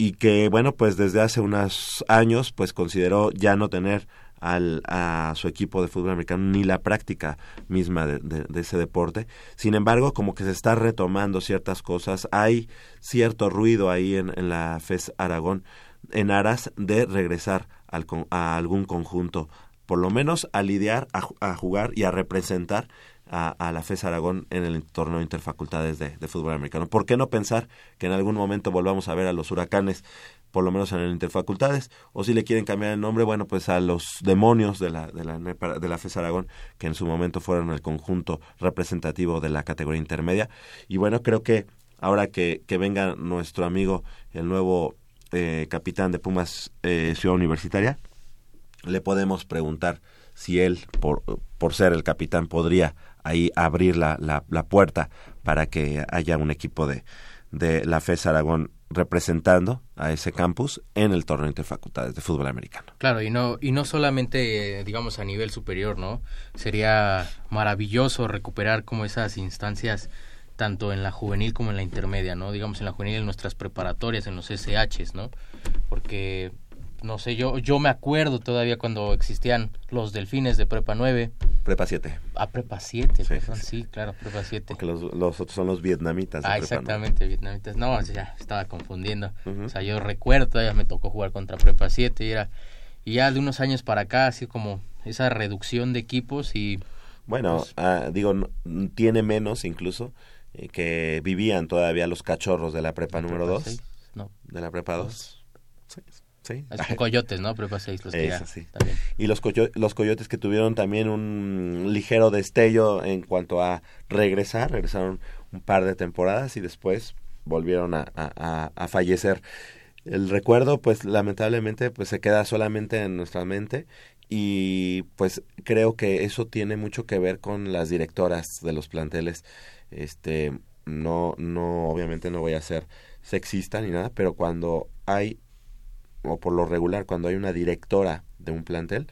y que bueno, pues desde hace unos años pues consideró ya no tener al, a su equipo de fútbol americano ni la práctica misma de, ese deporte. Sin embargo, como que se está retomando ciertas cosas, hay cierto ruido ahí en, en la FES Aragón en aras de regresar al, a algún conjunto, por lo menos a lidiar, a, a jugar y a representar a, la FES Aragón en el torneo de interfacultades de, fútbol americano. ¿Por qué no pensar que en algún momento volvamos a ver a los huracanes, por lo menos en el interfacultades? O si le quieren cambiar el nombre, bueno, pues a los demonios de la, de la, FES Aragón, que en su momento fueron el conjunto representativo de la categoría intermedia. Y bueno, creo que ahora que, que venga nuestro amigo, el nuevo eh, capitán de Pumas eh, Ciudad Universitaria, le podemos preguntar si él, por, por ser el capitán, podría ahí abrir la, la, la puerta para que haya un equipo de, de la FES Aragón representando a ese campus en el torneo interfacultades de fútbol americano. Claro, y no, y no solamente, digamos, a nivel superior, ¿no? Sería maravilloso recuperar como esas instancias tanto en la juvenil como en la intermedia, ¿no? Digamos, en la juvenil, en nuestras preparatorias, en los SHs, ¿no? Porque, no sé, yo, yo me acuerdo todavía cuando existían los delfines de Prepa 9. Prepa 7. Ah, Prepa 7, Sí, perdón, sí, sí, claro, Prepa 7. Porque los, los otros son los vietnamitas. de Ah, prepa, exactamente, vietnamitas. No, o sea, ya estaba confundiendo. Ujú. O sea, yo recuerdo, todavía me tocó jugar contra Prepa 7 y era... Y ya de unos años para acá, así como esa reducción de equipos y... Bueno, Pues- ah, digo, tiene menos incluso eh, que vivían todavía los cachorros de la prepa número Prepa 2. seis, No, De la prepa 2. Sí, sí. son coyotes, ¿no? Prepa 6, los que ya... Eso sí. Y los, coyo- los coyotes que tuvieron también un ligero destello en cuanto a regresar, regresaron un par de temporadas y después volvieron a- a fallecer. El recuerdo, pues lamentablemente, pues se queda solamente en nuestra mente y pues creo que eso tiene mucho que ver con las directoras de los planteles. Este, no, no, obviamente no voy a ser sexista ni nada, pero cuando hay o por lo regular cuando hay una directora de un plantel,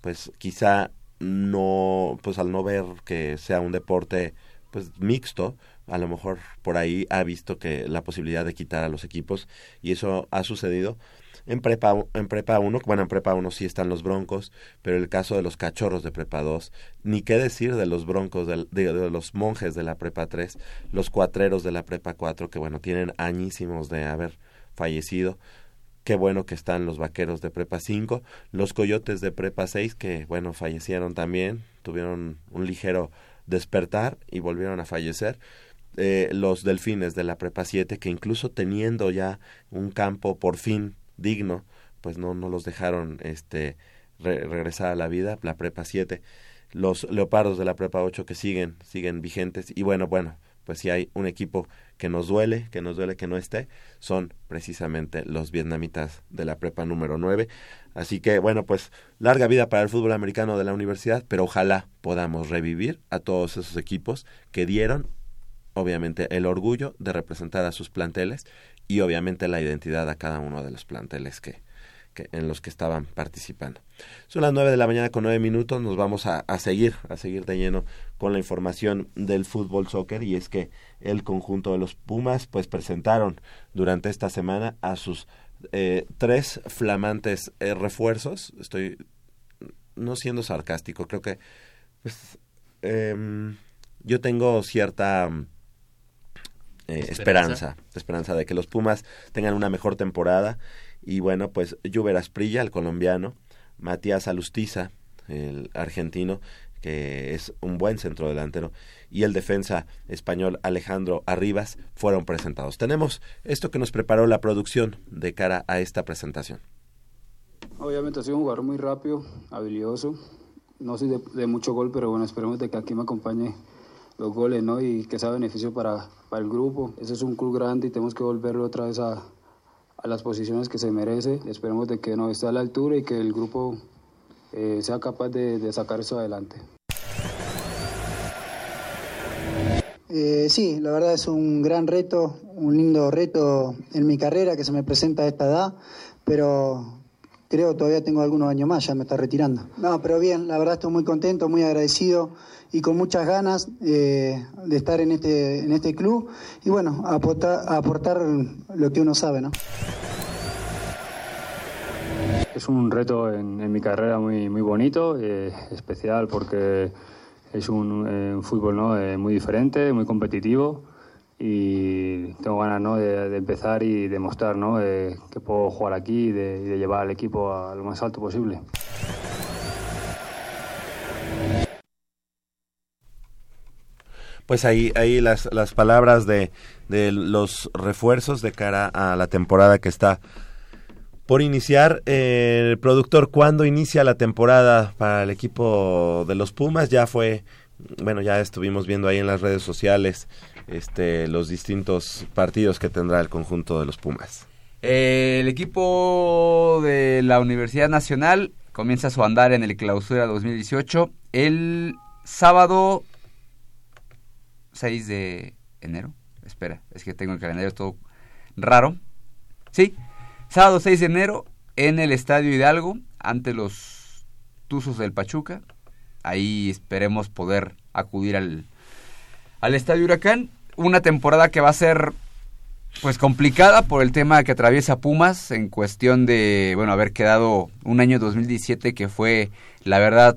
pues quizá no, pues al no ver que sea un deporte pues mixto, a lo mejor por ahí ha visto que la posibilidad de quitar a los equipos y eso ha sucedido. En prepa, en prepa 1, bueno, en prepa 1 sí están los broncos, pero el caso de los cachorros de prepa 2, ni qué decir de los broncos, de, de los monjes de la prepa 3, los cuatreros de la prepa 4, que bueno, tienen añísimos de haber fallecido. Qué bueno que están los vaqueros de prepa 5, los coyotes de prepa 6, que bueno, fallecieron también, tuvieron un ligero despertar y volvieron a fallecer. Eh, los delfines de la prepa 7, que incluso teniendo ya un campo por fin digno, pues no, no los dejaron este re- regresar a la vida, la prepa 7. Los leopardos de la prepa 8 que siguen, siguen vigentes. Y bueno, bueno, pues si hay un equipo que nos duele, que nos duele que no esté, son precisamente los vietnamitas de la prepa número 9. Así que bueno, pues larga vida para el fútbol americano de la universidad, pero ojalá podamos revivir a todos esos equipos que dieron obviamente el orgullo de representar a sus planteles y obviamente la identidad a cada uno de los planteles que, que en los que estaban participando. Son las nueve de la mañana con nueve minutos, nos vamos a, a seguir, a seguir de lleno con la información del fútbol soccer y es que el conjunto de los Pumas pues presentaron durante esta semana a sus eh, tres flamantes eh, refuerzos. Estoy no siendo sarcástico, creo que pues, em, yo tengo cierta eh, Esperanza. esperanza, esperanza de que los Pumas tengan una mejor temporada y bueno, pues Juber Asprilla, el colombiano, Matías Alustiza, el argentino, que es un buen centro delantero, y el defensa español Alejandro Arribas fueron presentados. Tenemos esto que nos preparó la producción de cara a esta presentación. Obviamente ha sido un jugador muy rápido, habilidoso. No soy de, de mucho gol, pero bueno, esperemos de que aquí me acompañe los goles, ¿no? Y que sea beneficio para, para el grupo. Ese es un club grande y tenemos que volverlo otra vez a, a las posiciones que se merece. Esperemos de que no esté a la altura y que el grupo eh, sea capaz de, de sacar eso adelante. Eh, sí, la verdad es un gran reto, un lindo reto en mi carrera que se me presenta a esta edad, pero creo todavía tengo algunos años más, ya me está retirando. No, pero bien, la verdad estoy muy contento, muy agradecido y con muchas ganas eh, de estar en este, en este club y bueno, aportar, aportar lo que uno sabe, ¿no? Es un reto en, en mi carrera muy, muy bonito, eh, especial porque es un, eh, un fútbol ¿no? Eh, muy diferente, muy competitivo y tengo ganas ¿no? de, empezar y demostrar ¿no? que puedo jugar aquí y de, y de llevar al equipo a lo más alto posible. Pues ahí, ahí las, las palabras de, de los refuerzos de cara a la temporada que está por iniciar. Eh, el productor, ¿cuándo inicia la temporada para el equipo de los Pumas? Ya fue, bueno, ya estuvimos viendo ahí en las redes sociales este, los distintos partidos que tendrá el conjunto de los Pumas. Eh, el equipo de la Universidad Nacional comienza su andar en el clausura 2018 el sábado 6 de enero. Espera, es que tengo el calendario todo raro. Sí, sábado 6 de enero en el Estadio Hidalgo ante los Tuzos del Pachuca. Ahí esperemos poder acudir al, al Estadio Huracán. Una temporada que va a ser pues complicada por el tema que atraviesa Pumas en cuestión de, bueno, haber quedado un año 2017 que fue, la verdad,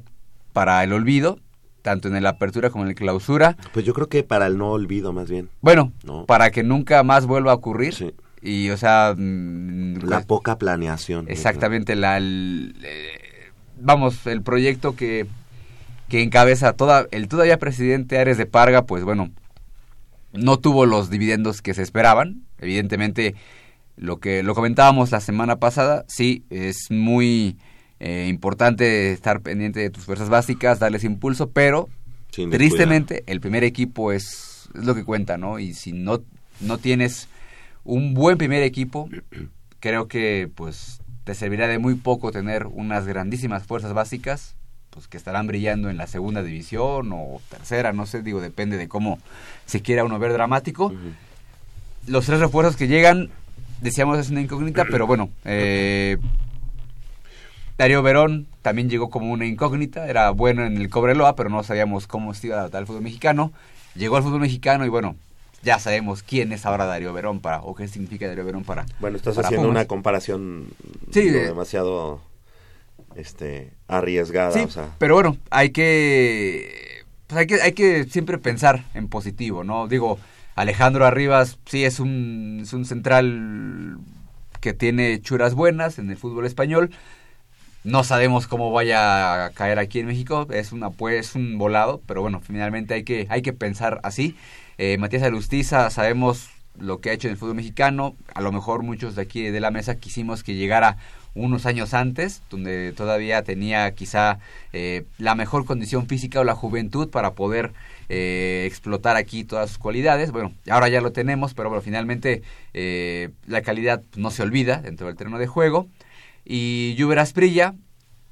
para el olvido, tanto en el apertura como en el clausura. Pues yo creo que para el no olvido más bien. Bueno, No. para que nunca más vuelva a ocurrir. Y, o sea... mm, La pues, poca planeación. Exactamente, la, el, eh, vamos, el proyecto que, que encabeza toda, el todavía presidente Ares de Parga, pues bueno, no tuvo los dividendos que se esperaban. Evidentemente, lo que lo comentábamos la semana pasada, sí, es muy eh, importante estar pendiente de tus fuerzas básicas, darles impulso, pero Sin tristemente el primer equipo es, es lo que cuenta, ¿no? Y si no, no tienes un buen primer equipo, creo que pues te servirá de muy poco tener unas grandísimas fuerzas básicas pues que estarán brillando en la segunda división o tercera, no sé, digo, depende de cómo se quiera uno ver dramático. Los tres refuerzos que llegan, decíamos es una incógnita, pero bueno, eh, Darío Verón también llegó como una incógnita, era bueno en el Cobreloa, pero no sabíamos cómo se iba a adaptar al fútbol mexicano. Llegó al fútbol mexicano y bueno, ya sabemos quién es ahora Darío Verón para, o qué significa Darío Verón para. Bueno, estás para haciendo Pumas. una comparación Sí, de- demasiado este arriesgada, Sí, o sea, pero bueno, hay que, pues hay que hay que siempre pensar en positivo, ¿no? Digo, Alejandro Arribas sí es un, es un central que tiene churas buenas en el fútbol español. No sabemos cómo vaya a caer aquí en México, es una pues un volado, pero bueno, finalmente hay que hay que pensar así. Eh, Matías Alustiza, sabemos lo que ha hecho en el fútbol mexicano, a lo mejor muchos de aquí de la mesa quisimos que llegara unos años antes, donde todavía tenía quizá eh, la mejor condición física o la juventud para poder eh, explotar aquí todas sus cualidades. Bueno, ahora ya lo tenemos, pero bueno, finalmente eh, la calidad no se olvida dentro del terreno de juego. Y Juber Asprilla,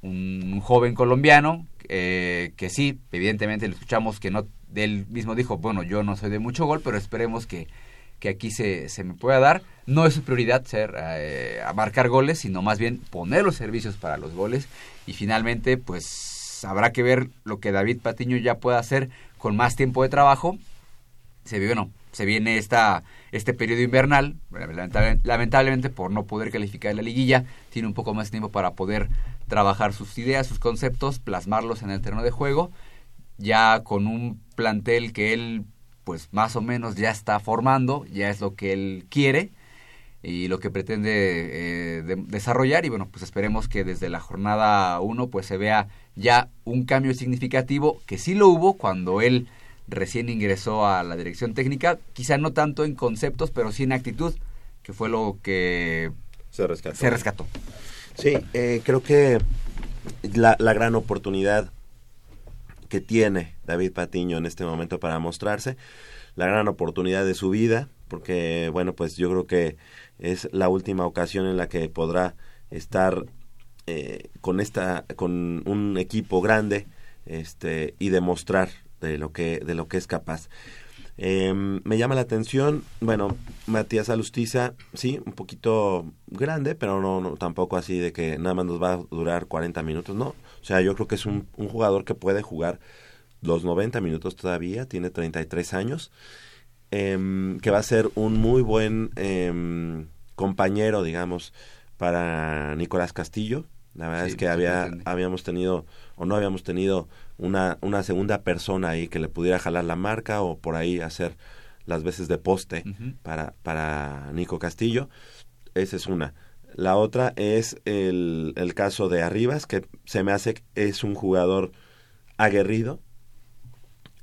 un, joven colombiano, eh, que sí, evidentemente lo escuchamos que no, él mismo dijo, bueno, yo no soy de mucho gol, pero esperemos que, que aquí se, se me pueda dar. No es su prioridad ser eh, a marcar goles, sino más bien poner los servicios para los goles. Y finalmente, pues habrá que ver lo que David Patiño ya pueda hacer con más tiempo de trabajo. Se se viene esta, este periodo invernal, lamentable- lamentablemente por no poder calificar la liguilla, tiene un poco más tiempo para poder trabajar sus ideas, sus conceptos, plasmarlos en el terreno de juego, ya con un plantel que él pues más o menos ya está formando, ya es lo que él quiere y lo que pretende eh, de- desarrollar y bueno, pues esperemos que desde la jornada 1 pues se vea ya un cambio significativo que sí lo hubo cuando él recién ingresó a la dirección técnica, quizá no tanto en conceptos, pero sí en actitud, que fue lo que se rescató. se rescató. Sí, eh, creo que la, la gran oportunidad que tiene David Patiño en este momento para mostrarse, la gran oportunidad de su vida, porque bueno, pues yo creo que es la última ocasión en la que podrá estar eh, con esta, con un equipo grande, este, y demostrar de lo que, de lo que es capaz. Eh, me llama la atención, bueno, Matías Alustiza, sí, un poquito grande, pero no, no tampoco así de que nada más nos va a durar 40 minutos, no. O sea, yo creo que es un, un jugador que puede jugar los 90 minutos todavía, tiene 33 años, em, que va a ser un muy buen em, compañero, digamos, para Nicolás Castillo. La verdad Sí, es que había, habíamos tenido o no habíamos tenido una, una segunda persona ahí que le pudiera jalar la marca o por ahí hacer las veces de poste para, para Nico Castillo. Esa es una. La otra es el, el caso de Arribas, que se me hace es un jugador aguerrido,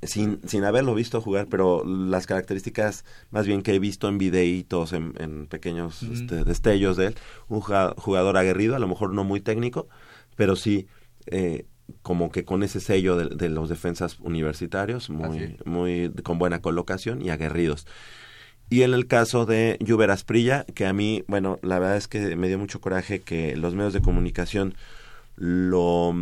sin, sin haberlo visto jugar, pero las características más bien que he visto en videitos, en, en pequeños este, destellos de él, un jugador aguerrido, a lo mejor no muy técnico, pero sí eh, como que con ese sello de, de los defensas universitarios, muy, muy con buena colocación y aguerridos. Y en el caso de Juber Asprilla, que a mí, bueno, la verdad es que me dio mucho coraje que los medios de comunicación lo,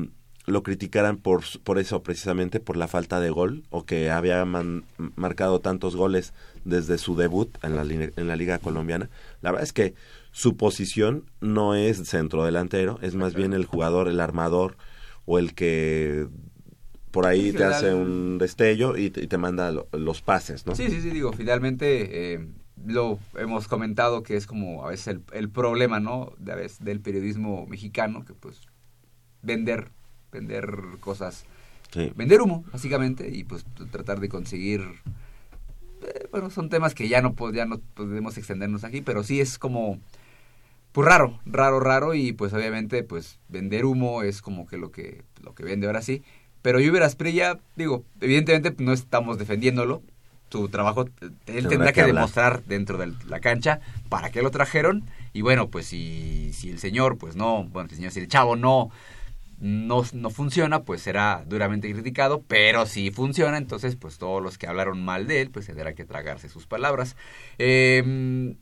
lo criticaran por, por eso, precisamente por la falta de gol, o que había man- marcado tantos goles desde su debut en la, en la Liga Colombiana. La verdad es que su posición no es centrodelantero, es más bien el jugador, el armador, o el que por ahí Sí, te hace un destello y te, y te manda lo- los pases, ¿no? Sí, sí, sí, digo, finalmente eh, lo hemos comentado que es como a veces el, el problema, ¿no? De a veces del periodismo mexicano, que pues vender, vender cosas, Sí. vender humo, básicamente, y pues tratar de conseguir, eh, bueno, son temas que ya no, ya no podemos extendernos aquí, pero sí es como, pues raro, raro, raro, y pues obviamente, pues vender humo es como que lo que, lo que vende ahora sí. Pero Juber Asprilla, digo, evidentemente no estamos defendiéndolo. Su trabajo, él tendrá que demostrar dentro de la cancha para qué lo trajeron. Y bueno, pues si, si el señor, pues no, bueno, si el señor, si el chavo no, no, no funciona, pues será duramente criticado. Pero si funciona, entonces, pues todos los que hablaron mal de él, pues tendrá que tragarse sus palabras. Eh,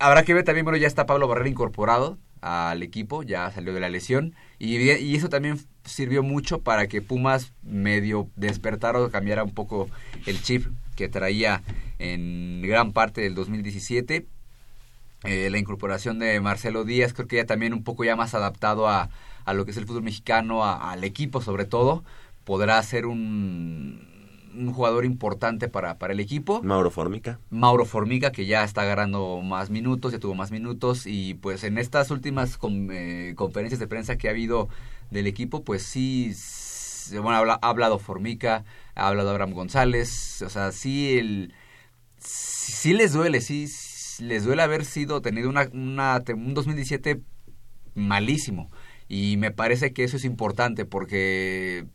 Habrá que ver también, bueno, ya está Pablo Barrera incorporado al equipo, ya salió de la lesión. Y, eso también sirvió mucho para que Pumas medio despertara o cambiara un poco el chip que traía en gran parte del 2017. Eh, la incorporación de Marcelo Díaz, creo que ya también un poco ya más adaptado a, a lo que es el fútbol mexicano, al equipo sobre todo, podrá ser un, un jugador importante para, para el equipo. Mauro Formica. Mauro Formiga, que ya está agarrando más minutos, ya tuvo más minutos, y pues en estas últimas con- eh, conferencias de prensa que ha habido del equipo, pues sí, bueno, ha hablado Formica, ha hablado Abraham González, o sea, sí, el, sí, les duele, sí, les duele haber sido, tenido una, una, te- un 2017 malísimo, y me parece que eso es importante porque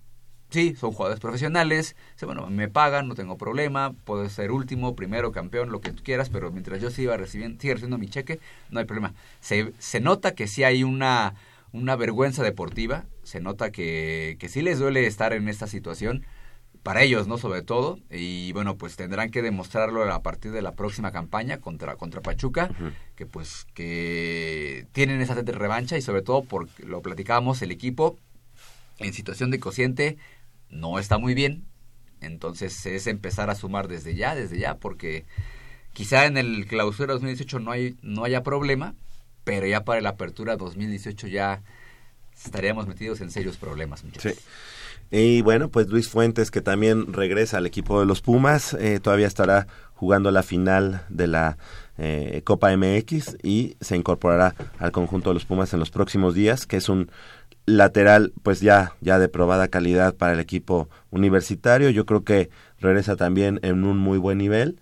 sí, son jugadores profesionales, bueno, me pagan, no tengo problema, puedo ser último, primero, campeón, lo que tú quieras, pero mientras yo siga recibiendo, siga recibiendo mi cheque, no hay problema. Se, se nota que sí hay una, una vergüenza deportiva, se nota que, que sí les duele estar en esta situación, para ellos, ¿no? Sobre todo, y bueno, pues tendrán que demostrarlo a partir de la próxima campaña contra, contra Pachuca, que pues que tienen esa revancha y sobre todo porque lo platicábamos, el equipo en situación de cociente no está muy bien. Entonces es empezar a sumar desde ya, desde ya, porque quizá en el clausura 2018 no, hay, no haya problema, pero ya para la apertura 2018 ya estaríamos metidos en serios problemas, muchachos. Sí. Y bueno, pues Luis Fuentes, que también regresa al equipo de los Pumas, eh, todavía estará jugando la final de la eh, Copa MX y se incorporará al conjunto de los Pumas en los próximos días, que es un lateral pues ya ya de probada calidad para el equipo universitario. Yo creo que regresa también en un muy buen nivel.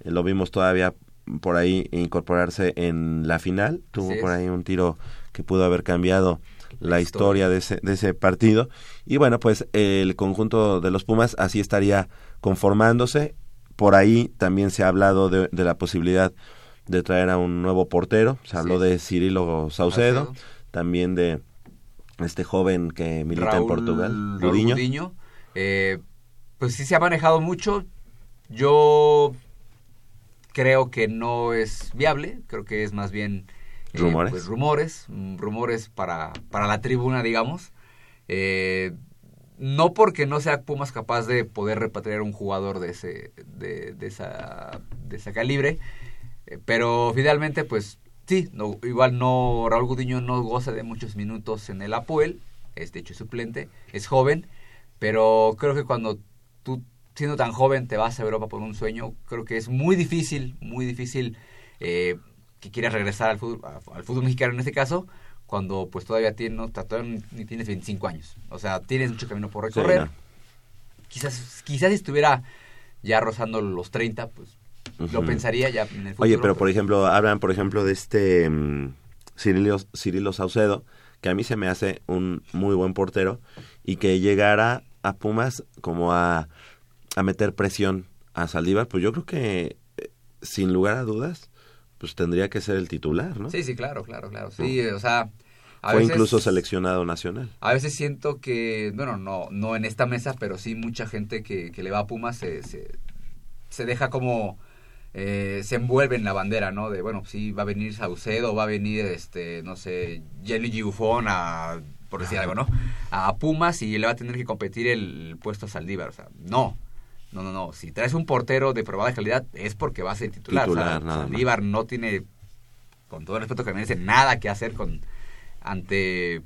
Eh, lo vimos todavía por ahí incorporarse en la final. Tuvo por ahí un tiro que pudo haber cambiado la historia de ese, de ese partido. Y bueno, pues el conjunto de los Pumas así estaría conformándose. Por ahí también se ha hablado de, de la posibilidad de traer a un nuevo portero. Se habló de Cirilo Saucedo, Saucedo. también de este joven que milita en Portugal, Raúl Gudiño. Eh, pues sí se ha manejado mucho. Yo creo que no es viable. Creo que es más bien eh, Rumores. pues, rumores, rumores para, para la tribuna, digamos. Eh, no porque no sea Pumas capaz de poder repatriar un jugador de ese de, de esa de ese calibre, pero finalmente pues sí, no, igual no Raúl Gudiño no goza de muchos minutos en el Apoel, es de hecho suplente, es joven, pero creo que cuando tú siendo tan joven te vas a Europa por un sueño, creo que es muy difícil, muy difícil eh, que quieras regresar al fútbol, al fútbol mexicano en este caso, cuando pues todavía tienes, no, todavía ni tienes 25 años. O sea, tienes mucho camino por Sí, recorrer. no. Quizás, quizás si estuviera ya rozando los 30, pues lo pensaría ya en el futuro. Oye, pero por ejemplo, hablan, por ejemplo, de este mm, Cirilo, Cirilo Saucedo, que a mí se me hace un muy buen portero y que llegara a Pumas como a, a meter presión a Saldívar, pues yo creo que eh, sin lugar a dudas, pues tendría que ser el titular, ¿no? Sí, sí, claro, claro, claro. Sí, o sea, a incluso seleccionado nacional. A veces siento que, bueno, no, no en esta mesa, pero sí mucha gente que, que le va a Pumas se, se, se deja como, eh, se envuelve en la bandera, ¿no? De, bueno, sí, va a venir Saucedo, va a venir, este, no sé, Gianluigi Buffon a, por decir algo, ¿no? A Pumas y le va a tener que competir el puesto a Saldívar, o sea, no. No, no, no. Si traes un portero de probada calidad es porque va a ser titular. Titular, nada. Saldívar no tiene, con todo el respeto que merece, nada que hacer con ante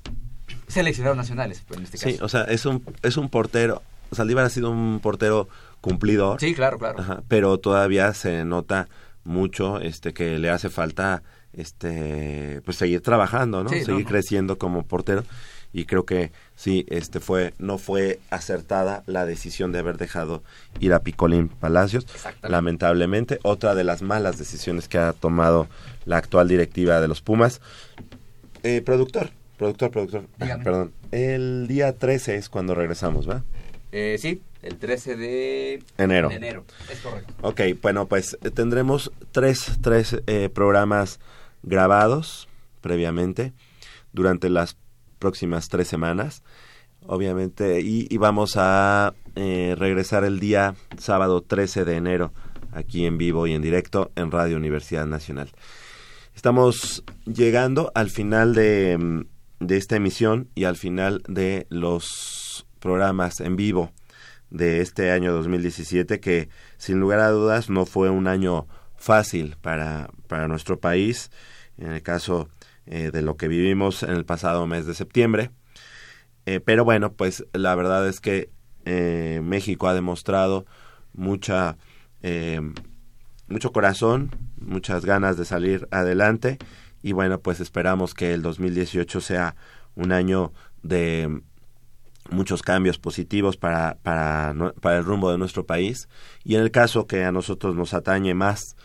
seleccionados nacionales, en este caso. Sí, o sea, es un, es un portero. Saldívar ha sido un portero cumplidor. Sí, claro, claro. Ajá, pero todavía se nota mucho este que le hace falta este pues seguir trabajando, ¿no? Sí, seguir no. creciendo como portero y creo que sí este fue no fue acertada la decisión de haber dejado ir a Picolín Palacios. Lamentablemente, otra de las malas decisiones que ha tomado la actual directiva de los Pumas. Eh, productor, productor, productor. Ah. Perdón. El día 13 es cuando regresamos, ¿va? Eh, sí, el 13 de Enero. de enero. Es correcto. Ok, bueno, pues eh, tendremos tres, tres eh, programas grabados previamente durante las próximas tres semanas, obviamente, y, y vamos a eh, regresar el día sábado 13 de enero aquí en vivo y en directo en Radio Universidad Nacional. Estamos llegando al final de, mm, de esta emisión y al final de los programas en vivo de este año 2017 que sin lugar a dudas no fue un año fácil para, para nuestro país, en el caso eh, de lo que vivimos en el pasado mes de septiembre. Eh, pero bueno, pues la verdad es que eh, México ha demostrado mucha, eh, mucho corazón, muchas ganas de salir adelante y bueno, pues esperamos que el 2018 sea un año de muchos cambios positivos para, para, para el rumbo de nuestro país. Y en el caso que a nosotros nos atañe más,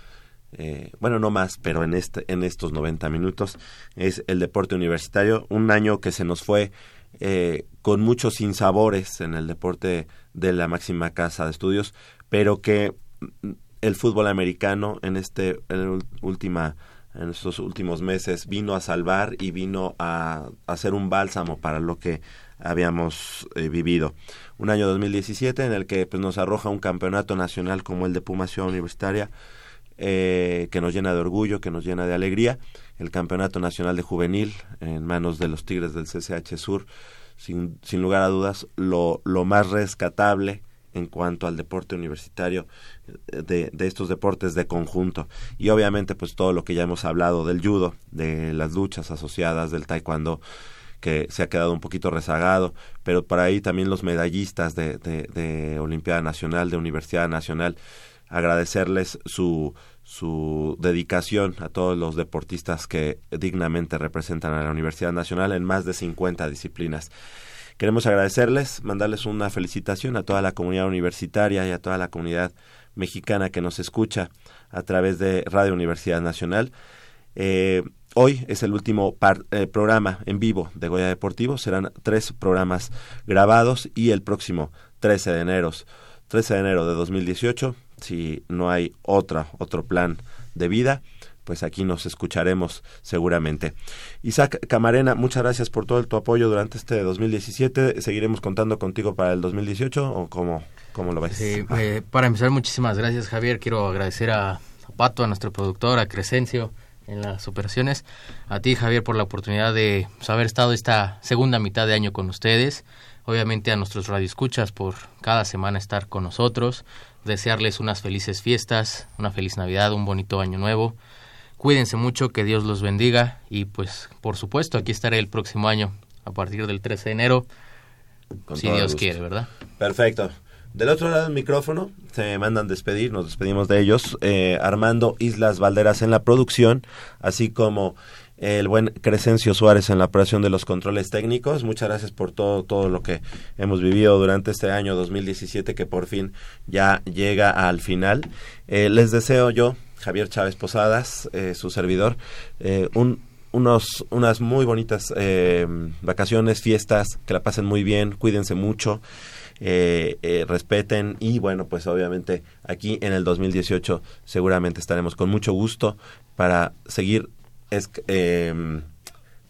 eh, bueno, no más, pero en, este, en estos 90 minutos, es el deporte universitario, un año que se nos fue eh, con muchos sinsabores en el deporte de la máxima casa de estudios, pero que el fútbol americano en este en última en estos últimos meses vino a salvar y vino a, ser un bálsamo para lo que habíamos eh, vivido. Un año 2017 en el que pues, nos arroja un campeonato nacional como el de Puma Ciudad Universitaria, eh, que nos llena de orgullo, que nos llena de alegría. El Campeonato Nacional de Juvenil en manos de los Tigres del CCH Sur, sin, sin lugar a dudas, lo, lo más rescatable en cuanto al deporte universitario eh, de, de estos deportes de conjunto y obviamente pues todo lo que ya hemos hablado del judo de las luchas asociadas del taekwondo que se ha quedado un poquito rezagado, pero por ahí también los medallistas de Olimpiada Nacional, de Universidad Nacional, agradecerles su, su dedicación a todos los deportistas que dignamente representan a la Universidad Nacional en más de 50 disciplinas. Queremos agradecerles, mandarles una felicitación a toda la comunidad universitaria y a toda la comunidad mexicana que nos escucha a través de Radio Universidad Nacional. Eh, hoy es el último par- eh, programa en vivo de Goya Deportivo. Serán tres programas grabados y el próximo 13 de enero, 13 de enero de 2018, si no hay otra, otro plan de vida, pues aquí nos escucharemos seguramente. Isaac Camarena, muchas gracias por todo el, tu apoyo durante este 2017. ¿Seguiremos contando contigo para el 2018 o cómo, cómo lo ves? Eh, para empezar, muchísimas gracias, Javier. Quiero agradecer a Zapato, a nuestro productor, a Crescencio en las operaciones, a ti, Javier, por la oportunidad de pues, haber estado esta segunda mitad de año con ustedes. Obviamente a nuestros radioescuchas por cada semana estar con nosotros. Desearles unas felices fiestas, una feliz Navidad, un bonito año nuevo. Cuídense mucho, que Dios los bendiga y pues por supuesto aquí estaré el próximo año a partir del 13 de enero, Con si Dios gusto. quiere, ¿verdad? Perfecto. Del otro lado del micrófono se mandan despedir, nos despedimos de ellos. eh, Armando Islas Valderas en la producción, así como el buen Crescencio Suárez en la operación de los controles técnicos. Muchas gracias por todo, todo lo que hemos vivido durante este año 2017 que por fin ya llega al final. Eh, les deseo yo, Javier Chávez Posadas, eh, su servidor, eh, un, unos, unas muy bonitas eh, vacaciones, fiestas, que la pasen muy bien, cuídense mucho eh, eh, respeten y bueno pues obviamente aquí en el 2018 seguramente estaremos con mucho gusto para seguir es, eh,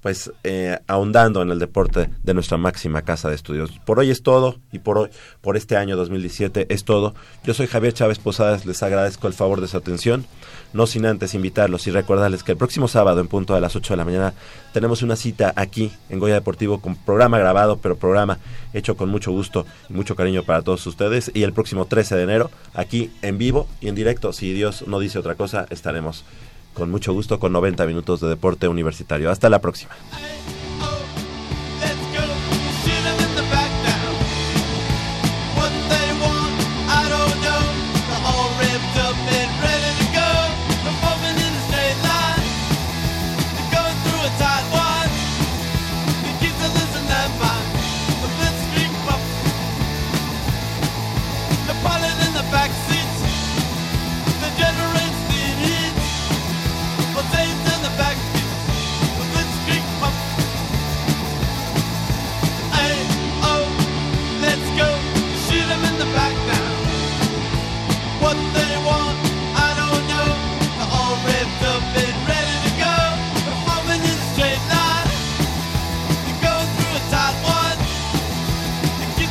pues eh, ahondando en el deporte de nuestra máxima casa de estudios. Por hoy es todo y por hoy, por este año 2017 es todo. Yo soy Javier Chávez Posadas, les agradezco el favor de su atención, no sin antes invitarlos y recordarles que el próximo sábado en punto de las 8 de la mañana tenemos una cita aquí en Goya Deportivo con programa grabado, pero programa hecho con mucho gusto y mucho cariño para todos ustedes y el próximo 13 de enero aquí en vivo y en directo, si Dios no dice otra cosa, estaremos con mucho gusto con 90 minutos de deporte universitario. Hasta la próxima.